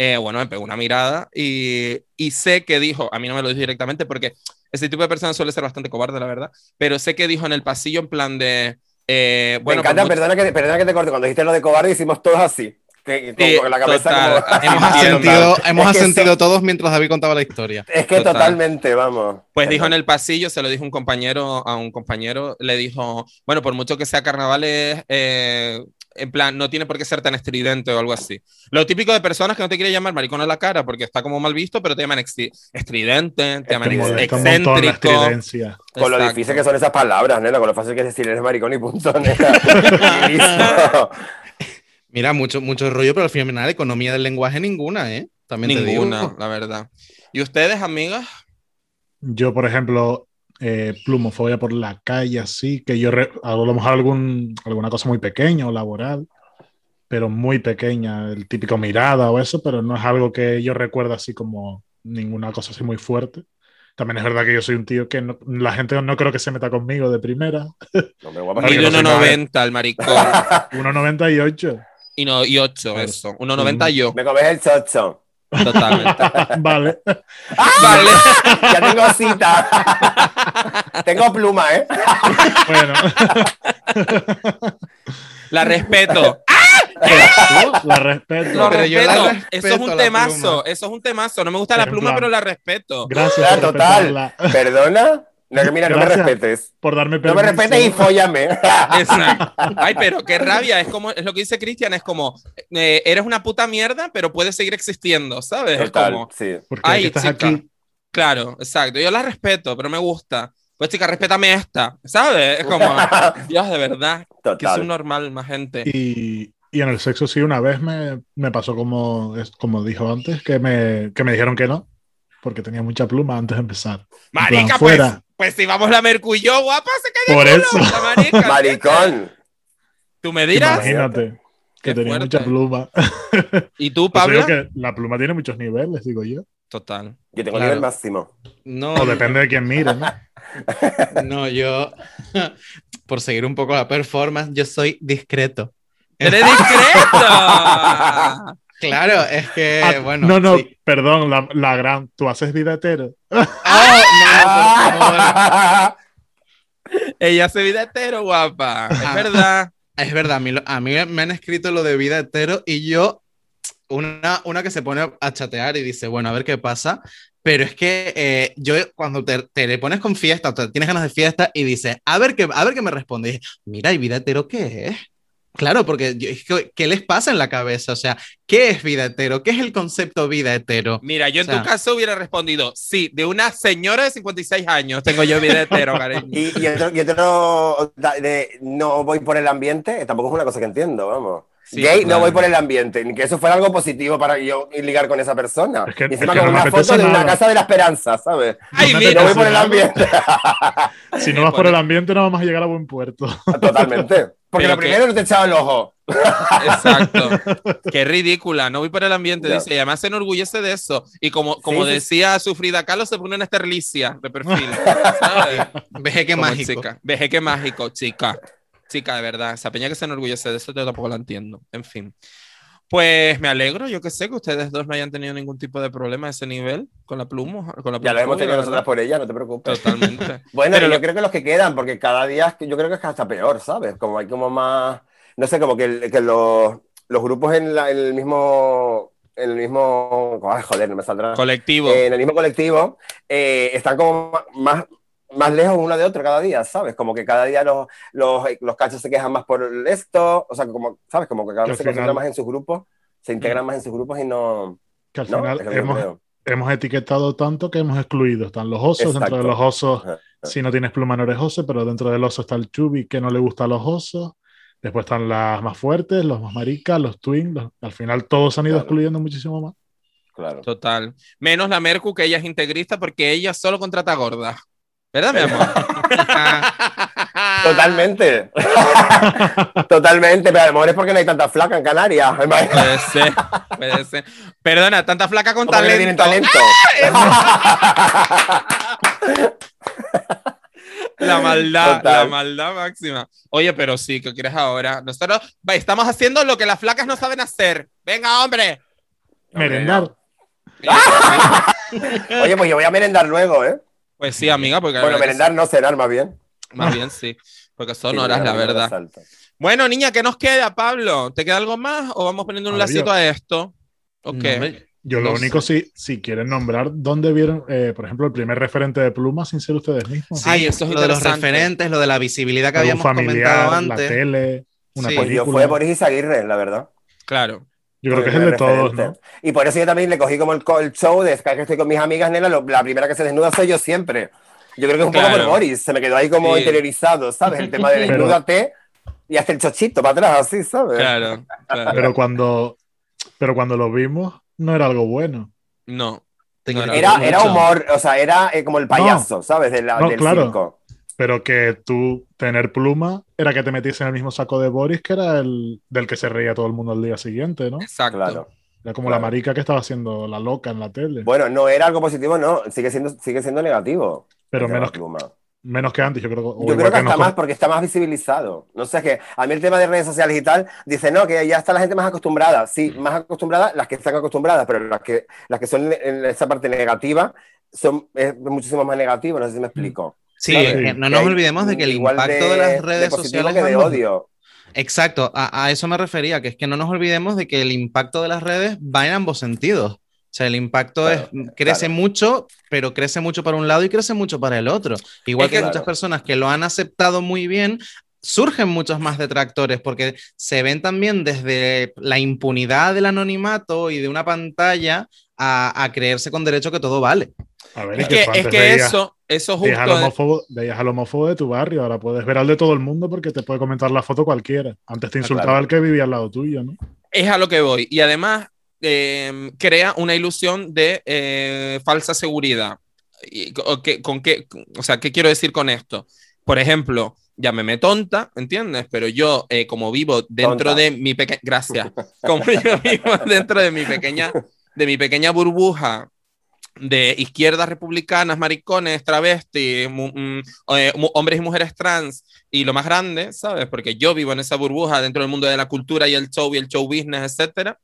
Eh, bueno, me pegó una mirada y, y sé que dijo, a mí no me lo dijo directamente porque ese tipo de persona suele ser bastante cobarde, la verdad, pero sé que dijo en el pasillo en plan de... eh, bueno, Me encanta, por mucho- perdona, que, perdona que te corte. Cuando dijiste lo de cobarde, hicimos todos así. Que, con- Sí, con la cabeza total. como. Hemos asentido, hemos Es que asentido eso- todos mientras David contaba la historia. Es que Total. totalmente, vamos. Pues dijo en el pasillo, se lo dijo un compañero a un compañero, le dijo, bueno, por mucho que sea carnavales, eh, en plan, no tiene por qué ser tan estridente o algo así. Lo típico de personas que no te quieren llamar maricón a la cara porque está como mal visto, pero te llaman estridente, te llaman Te ex- molesta un montón la excéntrico. Con lo difícil que son esas palabras, nena, con lo fácil que es decir eres maricón y punto, nena. Y listo. Mira, mucho, mucho rollo, pero al final economía del lenguaje ninguna, ¿eh? También te Ninguna, digo. la verdad. ¿Y ustedes, amigas? Yo, por ejemplo, eh, plumofobia por la calle, así, que yo a lo mejor algún, alguna cosa muy pequeña o laboral, pero muy pequeña, el típico mirada o eso, pero no es algo que yo recuerdo así como ninguna cosa así muy fuerte. También es verdad que yo soy un tío que no- la gente no creo que se meta conmigo de primera. No me soy nada. 1,90 el maricón. 1,98. Y, no, y 8, Claro. eso. 1,90 yo, Me comes el chocho. totalmente. vale. Vale. Ya tengo cita. tengo pluma, ¿eh? Bueno, La respeto. la respeto. Lo Pero yo la respeto. Eso es un temazo. pluma. Eso es un temazo. No me gusta la Pero pluma, plan- pero la respeto. Gracias Ah, por total. respetarla, ¿Perdona? No, que mira, no me Gracias. respetes. por darme No permiso. me respetes y fóllame. Exacto. Ay, pero qué rabia. Es como es lo que dice Cristian. Es como eh, eres una puta mierda, pero puedes seguir existiendo, ¿sabes? Es Total, como, sí. Porque Ay, estás chica. aquí, claro, exacto. Yo la respeto, pero me gusta. Pues chica, respétame esta, ¿sabes? Es como, Dios, de verdad, que es Total. un normal, más gente. Y, y en el sexo sí, una vez me, me pasó como, es- como dijo antes, que me, que me dijeron que no, porque tenía mucha pluma antes de empezar. En plan, Marica, pues, fuera. Pues si vamos la Mercu y yo, guapa, se cae Por el eso, culo, la marica. Maricón. Tú me dirás. imagínate, que tenía fuerte. mucha pluma. ¿Y tú, Por eso Pablo? que la pluma tiene muchos niveles, digo yo. Total. Yo tengo Claro. nivel máximo. No, O depende de quién mire, ¿no? no, yo, por seguir un poco la performance, yo soy discreto. ¡Eres discreto! Claro, es que, Ah, bueno. no, no, sí. perdón, la, la gran. ¿Tú haces vida hetero? Oh, no, por favor. Ella se vida hetero, guapa. Es Ah. verdad. Es verdad, a mí, lo- a mí me han escrito lo de vida hetero y yo, una, una que se pone a chatear y dice, bueno, a ver qué pasa, pero es que eh, yo cuando te, te le pones con fiesta o te tienes ganas de fiesta y dices, a ver qué, a ver qué me responde, Y dije, mira, ¿y vida hetero qué es? Claro, porque yo- es que, ¿qué les pasa en la cabeza? O sea, ¿qué es vida hetero? ¿Qué es el concepto vida hetero? Mira, yo en O sea- tu caso hubiera respondido, sí, de una señora de 56 años tengo yo vida hetero, cariño. Y, y otro, y otro da- de no voy por el ambiente, tampoco es una cosa que entiendo, vamos. Sí, Gay, claro. no voy por el ambiente, ni que eso fuera algo positivo para yo ligar con esa persona. Es que- y encima es que con no una foto de una nada. casa de la esperanza, ¿sabes? Ay, No mira, No voy por el ambiente. Si no vas por el ambiente, no vamos a llegar a buen puerto. Totalmente. Porque Pero lo que- primero no te echaba el ojo. Exacto. Qué ridícula. No voy por el ambiente, dice. Y además se enorgullece de eso. Y como, como Sí, sí. decía su Frida Kahlo, se pone una esterlicia de perfil. ¿sabes? Veje mágico. Chica. Veje qué mágico, chica. Chica, de verdad. Esa peña que se enorgullece de eso, yo tampoco la entiendo. En fin. Pues me alegro, yo que sé que ustedes dos no hayan tenido ningún tipo de problema a ese nivel con la pluma. Con la Ya lo hemos tenido la nosotras verdad. por ella, no te preocupes. Totalmente. Bueno, Pero yo lo- creo que los que quedan, porque cada día yo creo que es hasta peor, ¿sabes? Como hay como más, no sé, como que, que los, los grupos en, la- en el mismo, en el mismo, ay, joder, no me saldrá. Colectivo. Eh, en el mismo colectivo, eh, están como más, más lejos uno de otro cada día, ¿sabes? Como que cada día los, los, los cachos se quejan más por esto, o sea, como, ¿sabes? Como que cada vez se concentran más en sus grupos, se integran más en sus grupos y no... Que al ¿no? final que hemos, hemos etiquetado tanto que hemos excluido. Están los osos, dentro de Exacto. los osos, Ajá. si no tienes pluma no eres oso, pero dentro del oso está el chubi que no le gusta a los osos. Después están las más fuertes, los más maricas, los twins. los- al final todos han ido Claro. excluyendo muchísimo más. Claro. Total. Menos la Mercu, que ella es integrista porque ella solo contrata gordas. ¿Verdad, mi amor? Totalmente. Totalmente, pero a lo mejor es porque no hay tanta flaca en Canarias. Puede ser, puede ser. Perdona, tanta flaca con tienen talento. talento. La maldad, Total. la maldad máxima. Oye, pero sí, ¿qué quieres ahora? Nosotros va, estamos haciendo lo que las flacas no saben hacer. Venga, hombre. Merendar. Oye, pues yo voy a merendar luego, ¿eh? Pues sí, amiga, porque la Bueno, merendar no cenar más bien. sí, más bien sí, porque son Sí, horas, la verdad. salta. Bueno, niña, ¿qué nos queda, Pablo? ¿Te queda algo más o vamos poniendo un lacito a esto? ¿O No, qué? hombre, Yo lo No único, si, si quieren nombrar, ¿dónde vieron, eh, por ejemplo, el primer referente de Pluma sin ser ustedes mismos? Ay, eso es lo de los referentes, lo de la visibilidad que habíamos comentado la antes. tele, una Sí. Pues película. yo fue Boris Izaguirre, la verdad. Claro. Yo creo que es el de todos, referente. ¿no? Y por eso yo también le cogí como el, el show de que estoy con mis amigas, nena, lo- la primera que se desnuda soy yo siempre. Yo creo que es un poco Claro. por Boris, se me quedó ahí como Sí. interiorizado, ¿sabes? El tema de Pero- desnúdate y hasta el chochito para atrás, así, ¿sabes? Claro, claro. Pero cuando, pero cuando lo vimos, no era algo bueno. No. No, no, Era, mucho. era humor, o sea, era eh, como el payaso, ¿sabes? De la- No, del claro. circo. Pero que tú tener pluma era que te metiese en el mismo saco de Boris, que era el del que se reía todo el mundo al día siguiente, ¿no? Exacto. Claro. Era como Claro. la marica que estaba haciendo la loca en la tele. Bueno, no era algo positivo, no, sigue siendo, sigue siendo negativo. pero menos, Pluma. menos que antes, yo creo. Yo creo que hasta nos- más porque está más visibilizado. No sé, es que a mí el tema de redes sociales y tal, dice, no, que ya está la gente más acostumbrada. Sí, más acostumbrada, las que están acostumbradas, pero las que, las que son en esa parte negativa son es muchísimo más negativo, no sé si me explico. Sí, Claro. es que Sí. no nos olvidemos de que el impacto de, las redes positivo sociales que de odio. Exacto, a, a eso me refería, que es que no nos olvidemos de que el impacto de las redes va en ambos sentidos. O sea, el impacto Claro, es, crece claro. mucho, pero crece mucho para un lado y crece mucho para el otro. Igual Es que, que- muchas personas que lo han aceptado muy bien, surgen muchos más detractores porque se ven también desde la impunidad del anonimato y de una pantalla a, a creerse con derecho que todo vale. A ver, Es es que, es que veías- eso, eso Veías al, justo. homófobo, veías al homófobo de tu barrio, ahora puedes ver al de todo el mundo porque te puede comentar la foto cualquiera. Antes te Ah, insultaba claro. el que vivía al lado tuyo, ¿no? es a lo que voy. Y además eh, crea una ilusión de eh, falsa seguridad. Y, o, que- con qué, o sea, ¿qué quiero decir con esto? Por ejemplo, llámeme tonta, ¿entiendes? Pero yo, eh, como vivo dentro Tonta. de mi pequeña... Gracias. Como yo vivo dentro de mi pequeña, de mi pequeña burbuja de izquierdas republicanas, maricones, travestis, mm, eh, hombres y mujeres trans, y lo más grande, ¿sabes? Porque yo vivo en esa burbuja dentro del mundo de la cultura y el show y el show business, etcétera.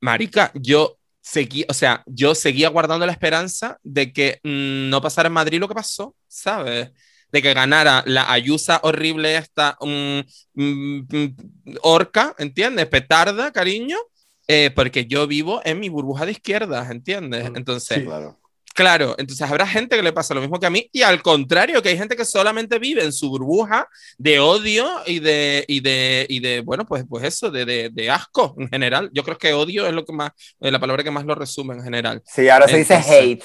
Marica, yo seguí, o sea, yo seguía guardando la esperanza de que mm, no pasara en Madrid lo que pasó, ¿sabes? De que ganara la ayusa horrible esta mm, orca, ¿entiendes? Petarda, cariño, eh, porque yo vivo en mi burbuja de izquierdas, ¿entiendes? Entonces, sí. Claro. Claro, entonces habrá gente que le pasa lo mismo que a mí y al contrario, que hay gente que solamente vive en su burbuja de odio y de, y de, y de bueno, pues, pues eso, de, de, de asco en general. Yo creo que odio es lo que más, eh, la palabra que más lo resume en general. Sí, ahora se dice hate.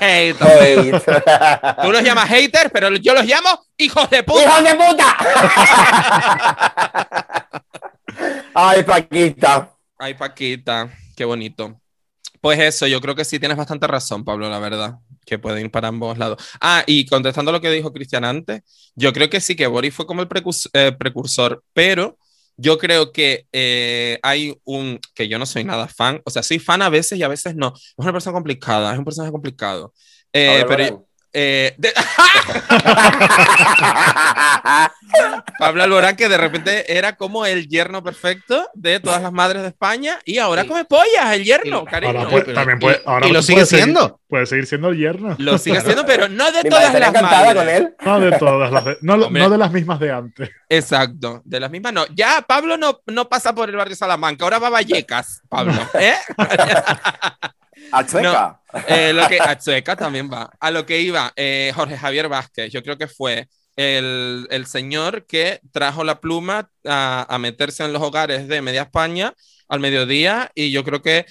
Hate. hate. Tú los llamas haters, pero yo los llamo hijos de puta. ¡Hijos de puta! Ay, Paquita. Ay, Paquita, qué bonito. Pues eso, yo creo que sí tienes bastante razón, Pablo, la verdad, que pueden ir para ambos lados. Ah, y contestando lo que dijo Cristian antes, yo creo que sí, que Boris fue como el eh, precursor, pero yo creo que eh, hay un, que yo no soy nada fan, o sea, soy fan a veces y a veces no. Es una persona complicada, es un personaje complicado. Eh, ver, pero. Eh, de- Pablo Alborán, que de repente era como el yerno perfecto de todas las madres de España y ahora Sí. come pollas, el yerno, cariño. Ahora puede- pero- también y- puede, ahora y lo puede sigue seguir- siendo. Puede seguir siendo el yerno. Lo sigue haciendo, pero no de todas las madres. con él. No de todas las de, no, no de las mismas de antes. Exacto, de las mismas no. Ya Pablo no, no pasa por el barrio Salamanca, ahora va a Vallecas, Pablo. ¿eh? A Chueca. Eh, lo que, a Chueca también va. A lo que iba, eh, Jorge Javier Vázquez, yo creo que fue el, el señor que trajo la pluma a, a meterse en los hogares de Media España al mediodía y yo creo que,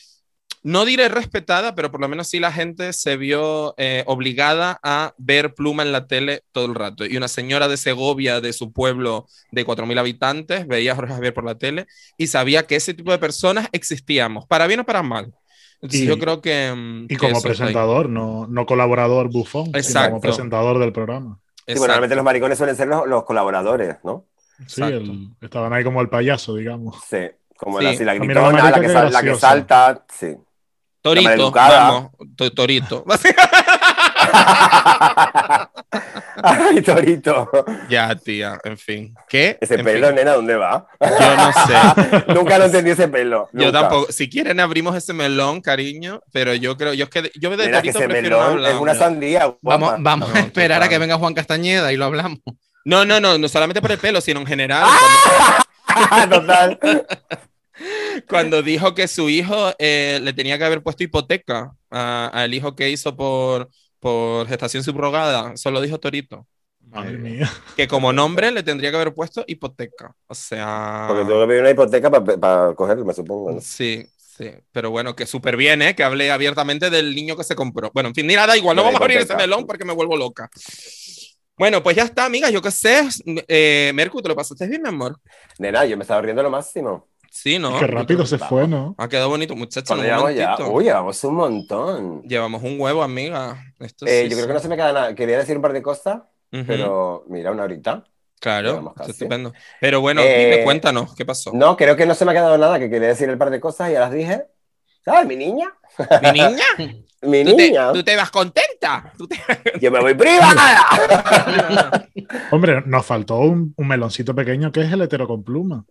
no diré respetada, pero por lo menos sí la gente se vio eh, obligada a ver pluma en la tele todo el rato. Y una señora de Segovia, de su pueblo de 4.000 habitantes, veía a Jorge Javier por la tele y sabía que ese tipo de personas existíamos, para bien o para mal. Entonces Y- yo creo que... mm, Y que como presentador, no, no colaborador bufón, sino Exacto. como presentador del programa. Sí, bueno, normalmente los maricones suelen ser los, los colaboradores, ¿no? Sí, el- estaban ahí como el payaso, digamos. Sí, como Sí. la, así, la A mí la gritona, la, que que sal- la que graciosa. salta, sí. Torito, vamos, to- Torito. Ay, Torito. ya, tía, en fin. ¿Qué? Ese En pelo, fin, nena, ¿dónde va? Yo no sé. Nunca lo entendí ese pelo. Yo nunca. tampoco. Si quieren, abrimos ese melón, cariño. Pero yo creo, yo es que yo de que Torito ese prefiero no melón hablar. es una sandía. guapa. Vamos, vamos No, a esperar a total. que venga Juan Castañeda y lo hablamos. No, no, no, no solamente por el pelo, sino en general. Total. Cuando, cuando dijo que su hijo eh, le tenía que haber puesto hipoteca a- al hijo que hizo por, por gestación subrogada, eso lo dijo Torito. Madre Eh, mía. Que como nombre le tendría que haber puesto hipoteca. O sea. Porque tengo que pedir una hipoteca para cogerlo, me supongo. ¿no? Sí, sí. Pero bueno, que súper bien, ¿eh? Que hablé abiertamente del niño que se compró. Bueno, en fin, ni nada, igual no vamos a abrir ese melón porque me vuelvo loca. Bueno, pues ya está, amiga. Yo qué sé. Eh, Mercu, ¿te lo pasaste bien, mi amor? Nena, yo me estaba riendo lo máximo. Sí, ¿no? Qué rápido se vamos. fue, ¿no? Ha quedado bonito, muchacho. Cuando un llevamos ya, momentito. uy, llevamos un montón. Llevamos un huevo, amiga. Esto Eh, sí, yo creo sí. que no se me queda nada. Quería decir un par de cosas, pero mira, una horita. Claro, está estupendo. Pero bueno, Eh, dime, cuéntanos, ¿qué pasó? No, creo que no se me ha quedado nada, que quería decir el par de cosas y ya las dije. ¿Sabes, mi niña? ¿Mi niña? Mi ¿Tú te, niña. tú te vas contenta? ¿Tú te- Yo me voy privada. Hombre, nos faltó un, un meloncito pequeño que es el hetero con pluma.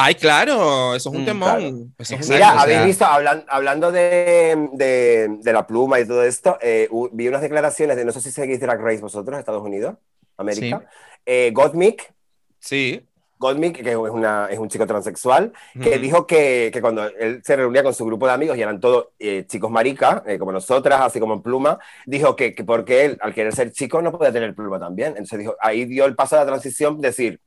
Ay, claro, eso es un Mm, temón. claro. Es Mira, o sea- habéis visto, hablan- hablando de, de- de la pluma y todo esto, eh, vi unas declaraciones de, no sé si seguís Drag Race vosotros, Estados Unidos, América. Eh, Gottmik, Sí. Gottmik, que es, una, es un chico transexual, que dijo que, que cuando él se reunía con su grupo de amigos y eran todos eh, chicos maricas, eh, como nosotras, así como en pluma, dijo que, que porque él, al querer ser chico, no podía tener pluma también. Entonces dijo, ahí dio el paso a la transición, decir,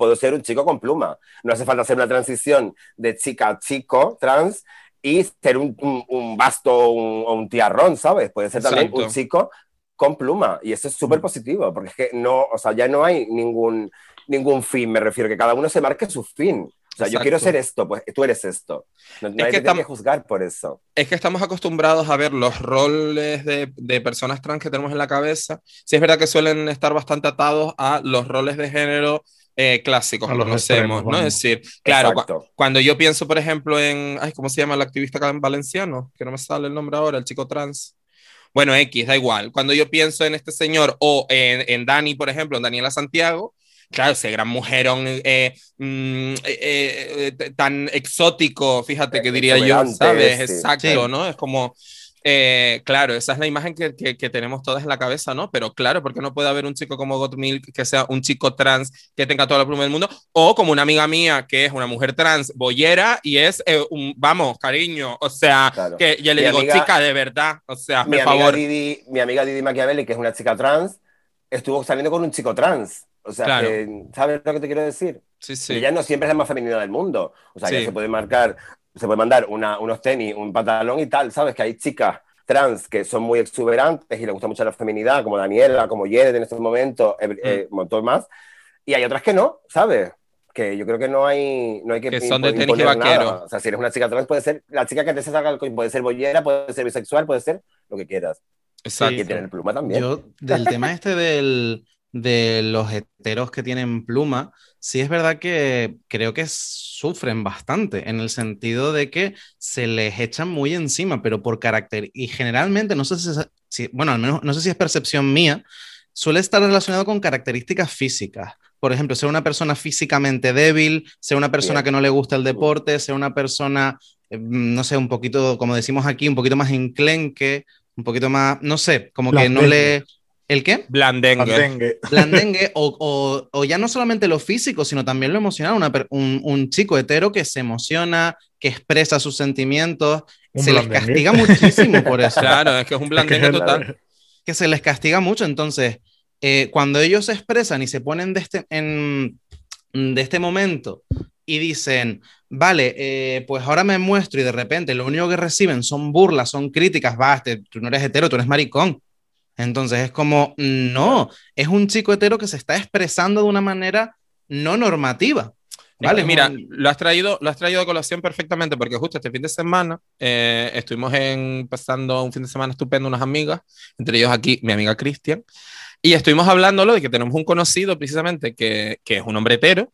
puedo ser un chico con pluma. No hace falta hacer una transición de chica a chico trans y ser un, un, un basto o un, un tiarrón, ¿sabes? Puede ser también Exacto. un chico con pluma. Y eso es súper positivo, porque es que no, o sea, ya no hay ningún, ningún fin, me refiero, que cada uno se marque su fin. O sea, yo Exacto. quiero ser esto, pues tú eres esto. No, nadie que te que juzgar por eso. Es que estamos acostumbrados a ver los roles de, de personas trans que tenemos en la cabeza. Sí es verdad que suelen estar bastante atados a los roles de género eh, clásicos los conocemos, extremos, ¿no? Es decir, claro, cu- cuando yo pienso, por ejemplo, en, ay, ¿cómo se llama el activista acá en valenciano? Que no me sale el nombre ahora, el chico trans. Bueno, X, da igual. Cuando yo pienso en este señor o en, en Dani, por ejemplo, en Daniela Santiago, claro, ese gran mujerón eh, mm, eh, eh, tan exótico, fíjate que diría yo, ¿sabes? sí. Exacto, Sí. ¿no? Es como, eh, claro, esa es la imagen que, que- que tenemos todas en la cabeza, ¿no? Pero claro, ¿por qué no puede haber un chico como Gottmilk que sea un chico trans que tenga toda la pluma del mundo? O como una amiga mía que es una mujer trans boyera y es eh, un, vamos, cariño, o sea, Claro. que yo le Mi digo, amiga- chica, de verdad, o sea, Mi por amiga, favor. Didi, mi amiga Didi Machiavelli, que es una chica trans, estuvo saliendo con un chico trans. O sea, Claro. que, ¿sabes lo que te quiero decir? Sí, sí. ella no siempre es la más femenina del mundo. O sea, Sí. que se puede marcar, se puede mandar una, unos tenis, un pantalón y tal, ¿sabes? Que hay chicas trans que son muy exuberantes y les gusta mucho la feminidad, como Daniela, como Jared en este momento, eh, Mm. eh, un montón más. Y hay otras que no, ¿sabes? Que yo creo que no hay, no hay que, Que son de tenis y vaquero. O sea, si eres una chica trans, puede ser, la chica que te salga, puede ser bollera, puede ser bisexual, puede ser lo que quieras. Exacto. Y tener pluma también. Yo, del tema este del, de los heteros que tienen pluma, sí es verdad que creo que sufren bastante, en el sentido de que se les echan muy encima, pero por carácter. Y generalmente, no sé si, si- bueno, al menos no sé si es percepción mía, suele estar relacionado con características físicas. Por ejemplo, ser una persona físicamente débil, ser una persona Bien. que no le gusta el deporte, ser una persona, eh, no sé, un poquito, como decimos aquí, un poquito más enclenque, un poquito más, no sé, como que no le... ¿El qué? Blandengue. Blandengue. Blandengue, o, o, o ya no solamente lo físico, sino también lo emocional. Una un, un chico hetero que se emociona, que expresa sus sentimientos, Un se les castiga muchísimo por eso. Claro, es que es un blandengue es total. que se les castiga mucho. Entonces, eh, cuando ellos se expresan y se ponen de este, en, de este momento y dicen, vale, eh, pues ahora me muestro y de repente lo único que reciben son burlas, son críticas, va, tú no eres hetero, tú eres maricón. Entonces es como, no, es un chico hetero que se está expresando de una manera no normativa. ¿Vale? Mira, un- lo has traído, lo has traído a colación perfectamente porque justo este fin de semana eh, estuvimos en, pasando un fin de semana estupendo unas amigas, entre ellos aquí mi amiga Cristian, Y estuvimos hablándolo de que tenemos un conocido precisamente que, que es un hombre hetero,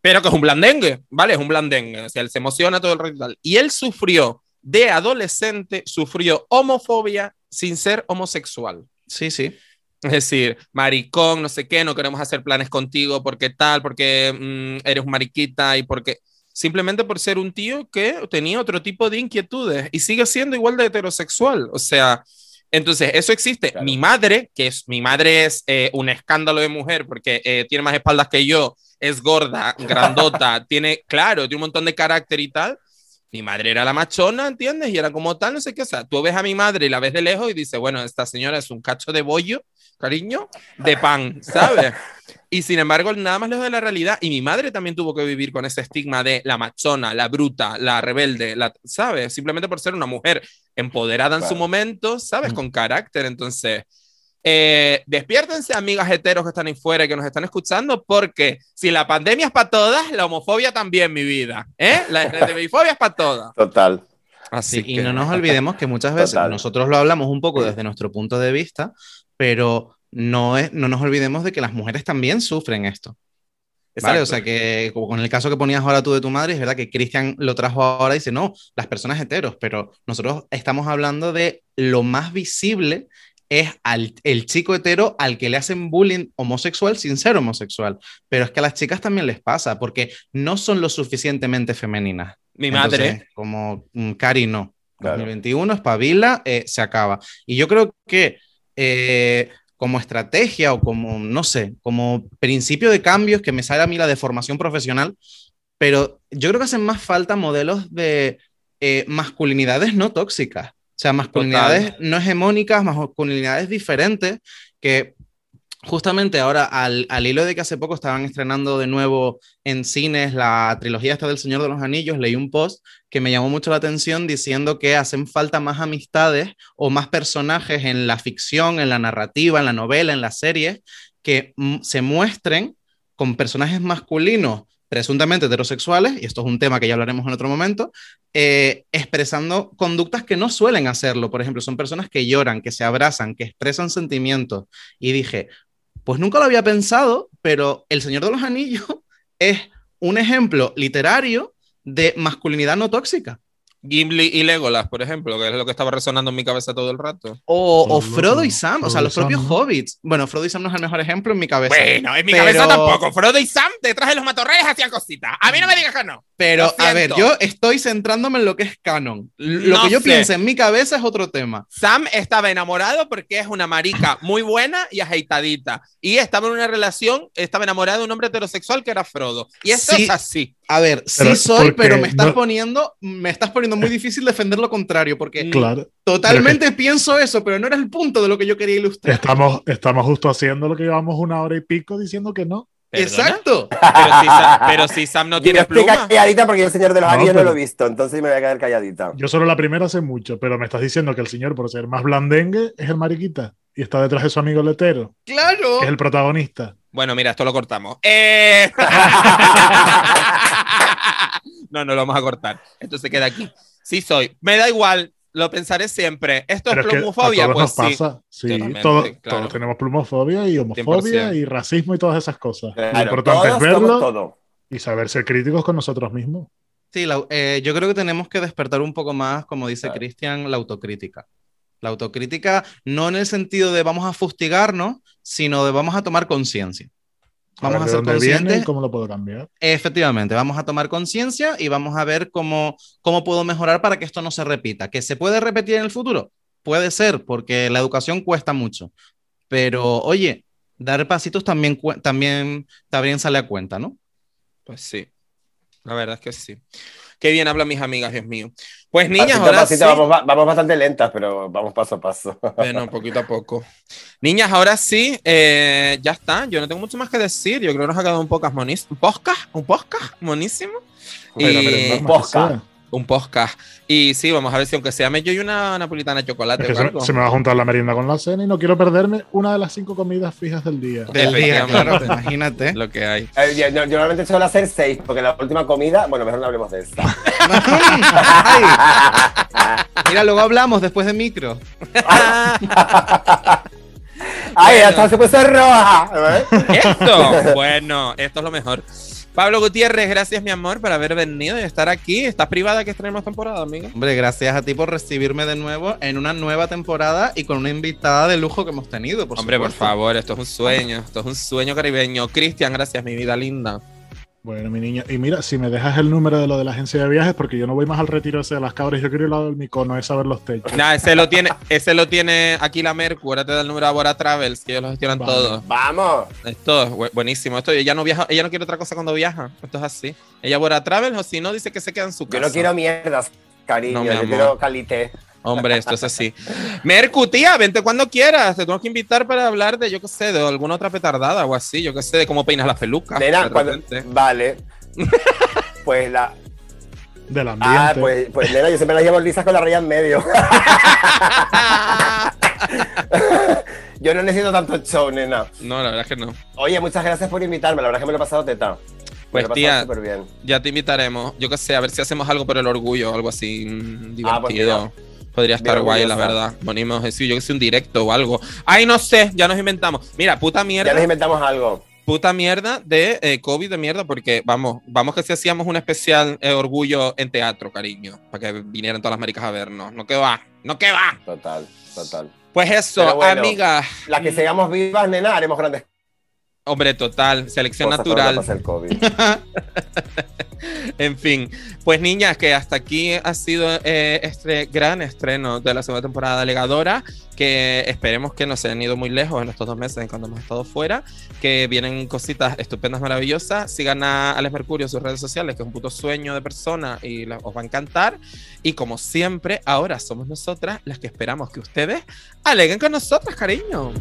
pero que es un blandengue, ¿vale? Es un blandengue, o sea, él se emociona todo el rato y tal. Y él sufrió, de adolescente, sufrió homofobia sin ser homosexual. Sí, sí. Es decir, maricón, no sé qué, no queremos hacer planes contigo porque tal, porque mm, eres un mariquita y porque simplemente por ser un tío que tenía otro tipo de inquietudes y sigue siendo igual de heterosexual. O sea, entonces eso existe. Claro. Mi madre, que es mi madre es eh, un escándalo de mujer porque eh, tiene más espaldas que yo, es gorda, grandota, tiene, claro, tiene un montón de carácter y tal. Mi madre era la machona, ¿entiendes? Y era como tal, no sé qué. O sea, tú ves a mi madre y la ves de lejos y dices, bueno, esta señora es un cacho de bollo, cariño, de pan, ¿sabes? Y sin embargo, nada más lejos de la realidad. Y mi madre también tuvo que vivir con ese estigma de la machona, la bruta, la rebelde, la, ¿sabes? Simplemente por ser una mujer empoderada en su momento, ¿sabes? Mm. Con carácter. Entonces, eh, despiértense, amigas heteros que están ahí fuera y que nos están escuchando, porque si la pandemia es para todas, la homofobia también, mi vida. ¿Eh? La LGTBI-fobia es para todas. Total. Así Sí, y que- no nos olvidemos que muchas veces Total. nosotros lo hablamos un poco desde nuestro punto de vista, pero no, es, no nos olvidemos de que las mujeres también sufren esto. ¿Vale? Exacto. O sea que, como con el caso que ponías ahora tú de tu madre, es verdad que Cristian lo trajo ahora y dice, no, las personas heteros, pero nosotros estamos hablando de lo más visible es al, el chico hetero al que le hacen bullying homosexual sin ser homosexual. Pero es que a las chicas también les pasa, porque no son lo suficientemente femeninas. Mi madre. Entonces, como mm, Cari no. Claro. 2021, espabila, eh, se acaba. Y yo creo que eh, como estrategia o como, no sé, como principio de cambios que me sale a mí la de formación profesional, pero yo creo que hacen más falta modelos de eh, masculinidades no tóxicas. O sea, masculinidades no hegemónicas, masculinidades diferentes, que justamente ahora, al, al, hilo de que hace poco estaban estrenando de nuevo en cines la trilogía esta del Señor de los Anillos, leí un post que me llamó mucho la atención diciendo que hacen falta más amistades o más personajes en la ficción, en la narrativa, en la novela, en las series, que se muestren con personajes masculinos presuntamente heterosexuales, y esto es un tema que ya hablaremos en otro momento, eh, expresando conductas que no suelen hacerlo. Por ejemplo, son personas que lloran, que se abrazan, que expresan sentimientos. Y dije, pues nunca lo había pensado, pero El Señor de los Anillos es un ejemplo literario de masculinidad no tóxica. Gimli y Legolas, por ejemplo, que es lo que estaba resonando en mi cabeza todo el rato. O, o Frodo y Sam, Frodo o sea, los propios hobbits. Bueno, Frodo y Sam no es el mejor ejemplo en mi cabeza. Bueno, en mi pero... cabeza tampoco. Frodo y Sam detrás de los matorrales hacían cositas. A mí no me digas que no. Pero, a ver, yo estoy centrándome en lo que es canon. Lo no que yo sé. pienso en mi cabeza es otro tema. Sam estaba enamorado porque es una marica muy buena y ajeitadita. Y estaba en una relación, estaba enamorado de un hombre heterosexual que era Frodo. Y eso sí. es así. A ver, pero, sí soy, pero me estás no... poniendo, me estás poniendo muy difícil defender lo contrario, porque claro, totalmente que... pienso eso, pero no era el punto de lo que yo quería ilustrar. Estamos, estamos justo haciendo lo que llevamos una hora y pico diciendo que no. ¿Perdona? Exacto. Pero si, Sam, pero si Sam no tiene yo estoy pluma. calladita porque el señor de los no, anillos pero... no lo he visto, entonces me voy a quedar calladita. Yo solo la primera hace mucho, pero me estás diciendo que el señor, por ser más blandengue, es el mariquita y está detrás de su amigo letero. Claro. Que es el protagonista. Bueno, mira, esto lo cortamos. Eh... no, no lo vamos a cortar. Esto se queda aquí. Sí soy. Me da igual. Lo pensaré siempre. ¿Esto Pero es plumofobia? Es que pues nos pasa. sí. sí todos, claro. todos tenemos plumofobia y homofobia 100%. y racismo y todas esas cosas. Claro, Lo importante es verlo todo. y saber ser críticos con nosotros mismos. Sí, la, eh, yo creo que tenemos que despertar un poco más, como dice claro. Cristian, la autocrítica. La autocrítica no en el sentido de vamos a fustigarnos, sino de vamos a tomar conciencia. Vamos a, a ser conscientes. ¿Cómo lo puedo cambiar? Efectivamente, vamos a tomar conciencia y vamos a ver cómo, cómo puedo mejorar para que esto no se repita. ¿Que se puede repetir en el futuro? Puede ser, porque la educación cuesta mucho. Pero, oye, dar pasitos también, también, también sale a cuenta, ¿no? Pues sí, la verdad es que sí. Qué bien hablan mis amigas, Dios mío. Pues niñas, pasito, ahora pasito, sí. vamos, vamos, bastante lentas, pero vamos paso a paso. Bueno, poquito a poco. Niñas, ahora sí, eh, ya está. Yo no tengo mucho más que decir. Yo creo que nos ha quedado un podcast monísimo. ¿Un podcast? ¿Un podcast? Monísimo. Y... Un podcast. Un podcast. Y sí, vamos a ver si aunque sea me yo y una napolitana de chocolate. Es que se, se, me va a juntar la merienda con la cena y no quiero perderme una de las cinco comidas fijas del día. Del día, claro, imagínate. Lo que hay. Eh, yo, yo, yo, normalmente suelo hacer seis, porque la última comida, bueno, mejor no hablemos de esta. Mira, luego hablamos después de micro. Ay, Bueno. hasta se puso roja. ¿eh? Esto, bueno, esto es lo mejor. Pablo Gutiérrez, gracias mi amor por haber venido y estar aquí. ¿Estás privada que estrenemos temporada, amiga? Hombre, gracias a ti por recibirme de nuevo en una nueva temporada y con una invitada de lujo que hemos tenido. Por Hombre, por favor, esto es un sueño, esto es un sueño caribeño. Cristian, gracias, mi vida linda. Bueno, mi niña. Y mira, si me dejas el número de lo de la agencia de viajes, porque yo no voy más al retiro ese de las cabras, yo quiero ir al Micono, es saber los techos. Nah, ese lo tiene, ese lo tiene aquí la Mercu, ahora te da el número de Bora Travels, que ellos lo gestionan Vale. todo. Vamos. Esto es bu- buenísimo. Esto ella no viaja, ella no quiere otra cosa cuando viaja. Esto es así. Ella Bora Travels o si no dice que se queda en su Yo casa. no quiero mierdas, cariño. No, yo quiero calité. Hombre, esto es así. Mercu, tía, vente cuando quieras. Te tengo que invitar para hablar de, yo qué sé, de alguna otra petardada o así. Yo qué sé, de cómo peinas las pelucas. Nena, cuando... Vale. Pues la. Del ambiente. Ah, pues, pues nena, yo siempre las llevo lisas con la raya en medio. yo no necesito tanto show, nena. No, la verdad es que no. Oye, muchas gracias por invitarme. La verdad es que me lo he pasado teta. Pues, me lo he tía, pasado súper bien. Ya te invitaremos. Yo qué sé, a ver si hacemos algo por el orgullo, algo así mm, Ah, pues divertido. Podría estar bien guay, la verdad. Venimos, decir, yo que sé, un directo o algo. Ay, no sé, ya nos inventamos. Mira, puta mierda. Ya nos inventamos algo. puta mierda de eh, COVID de mierda, porque vamos, vamos que si hacíamos un especial eh, orgullo en teatro, cariño, para que vinieran todas las maricas a vernos. No que va, no que va. Total, total. Pues eso, bueno, amiga. Las que sigamos vivas, nena, haremos grandes Hombre, total, selección natural. el COVID. En fin, pues niñas, que hasta aquí ha sido eh, este gran estreno de la segunda temporada de Legadora, que esperemos que no se hayan ido muy lejos en estos dos meses en cuando hemos estado fuera, que vienen cositas estupendas, maravillosas. Sigan a Alex Mercurio en sus redes sociales, que es un puto sueño de persona y la- os va a encantar. Y como siempre, ahora somos nosotras las que esperamos que ustedes aleguen con nosotras, cariño.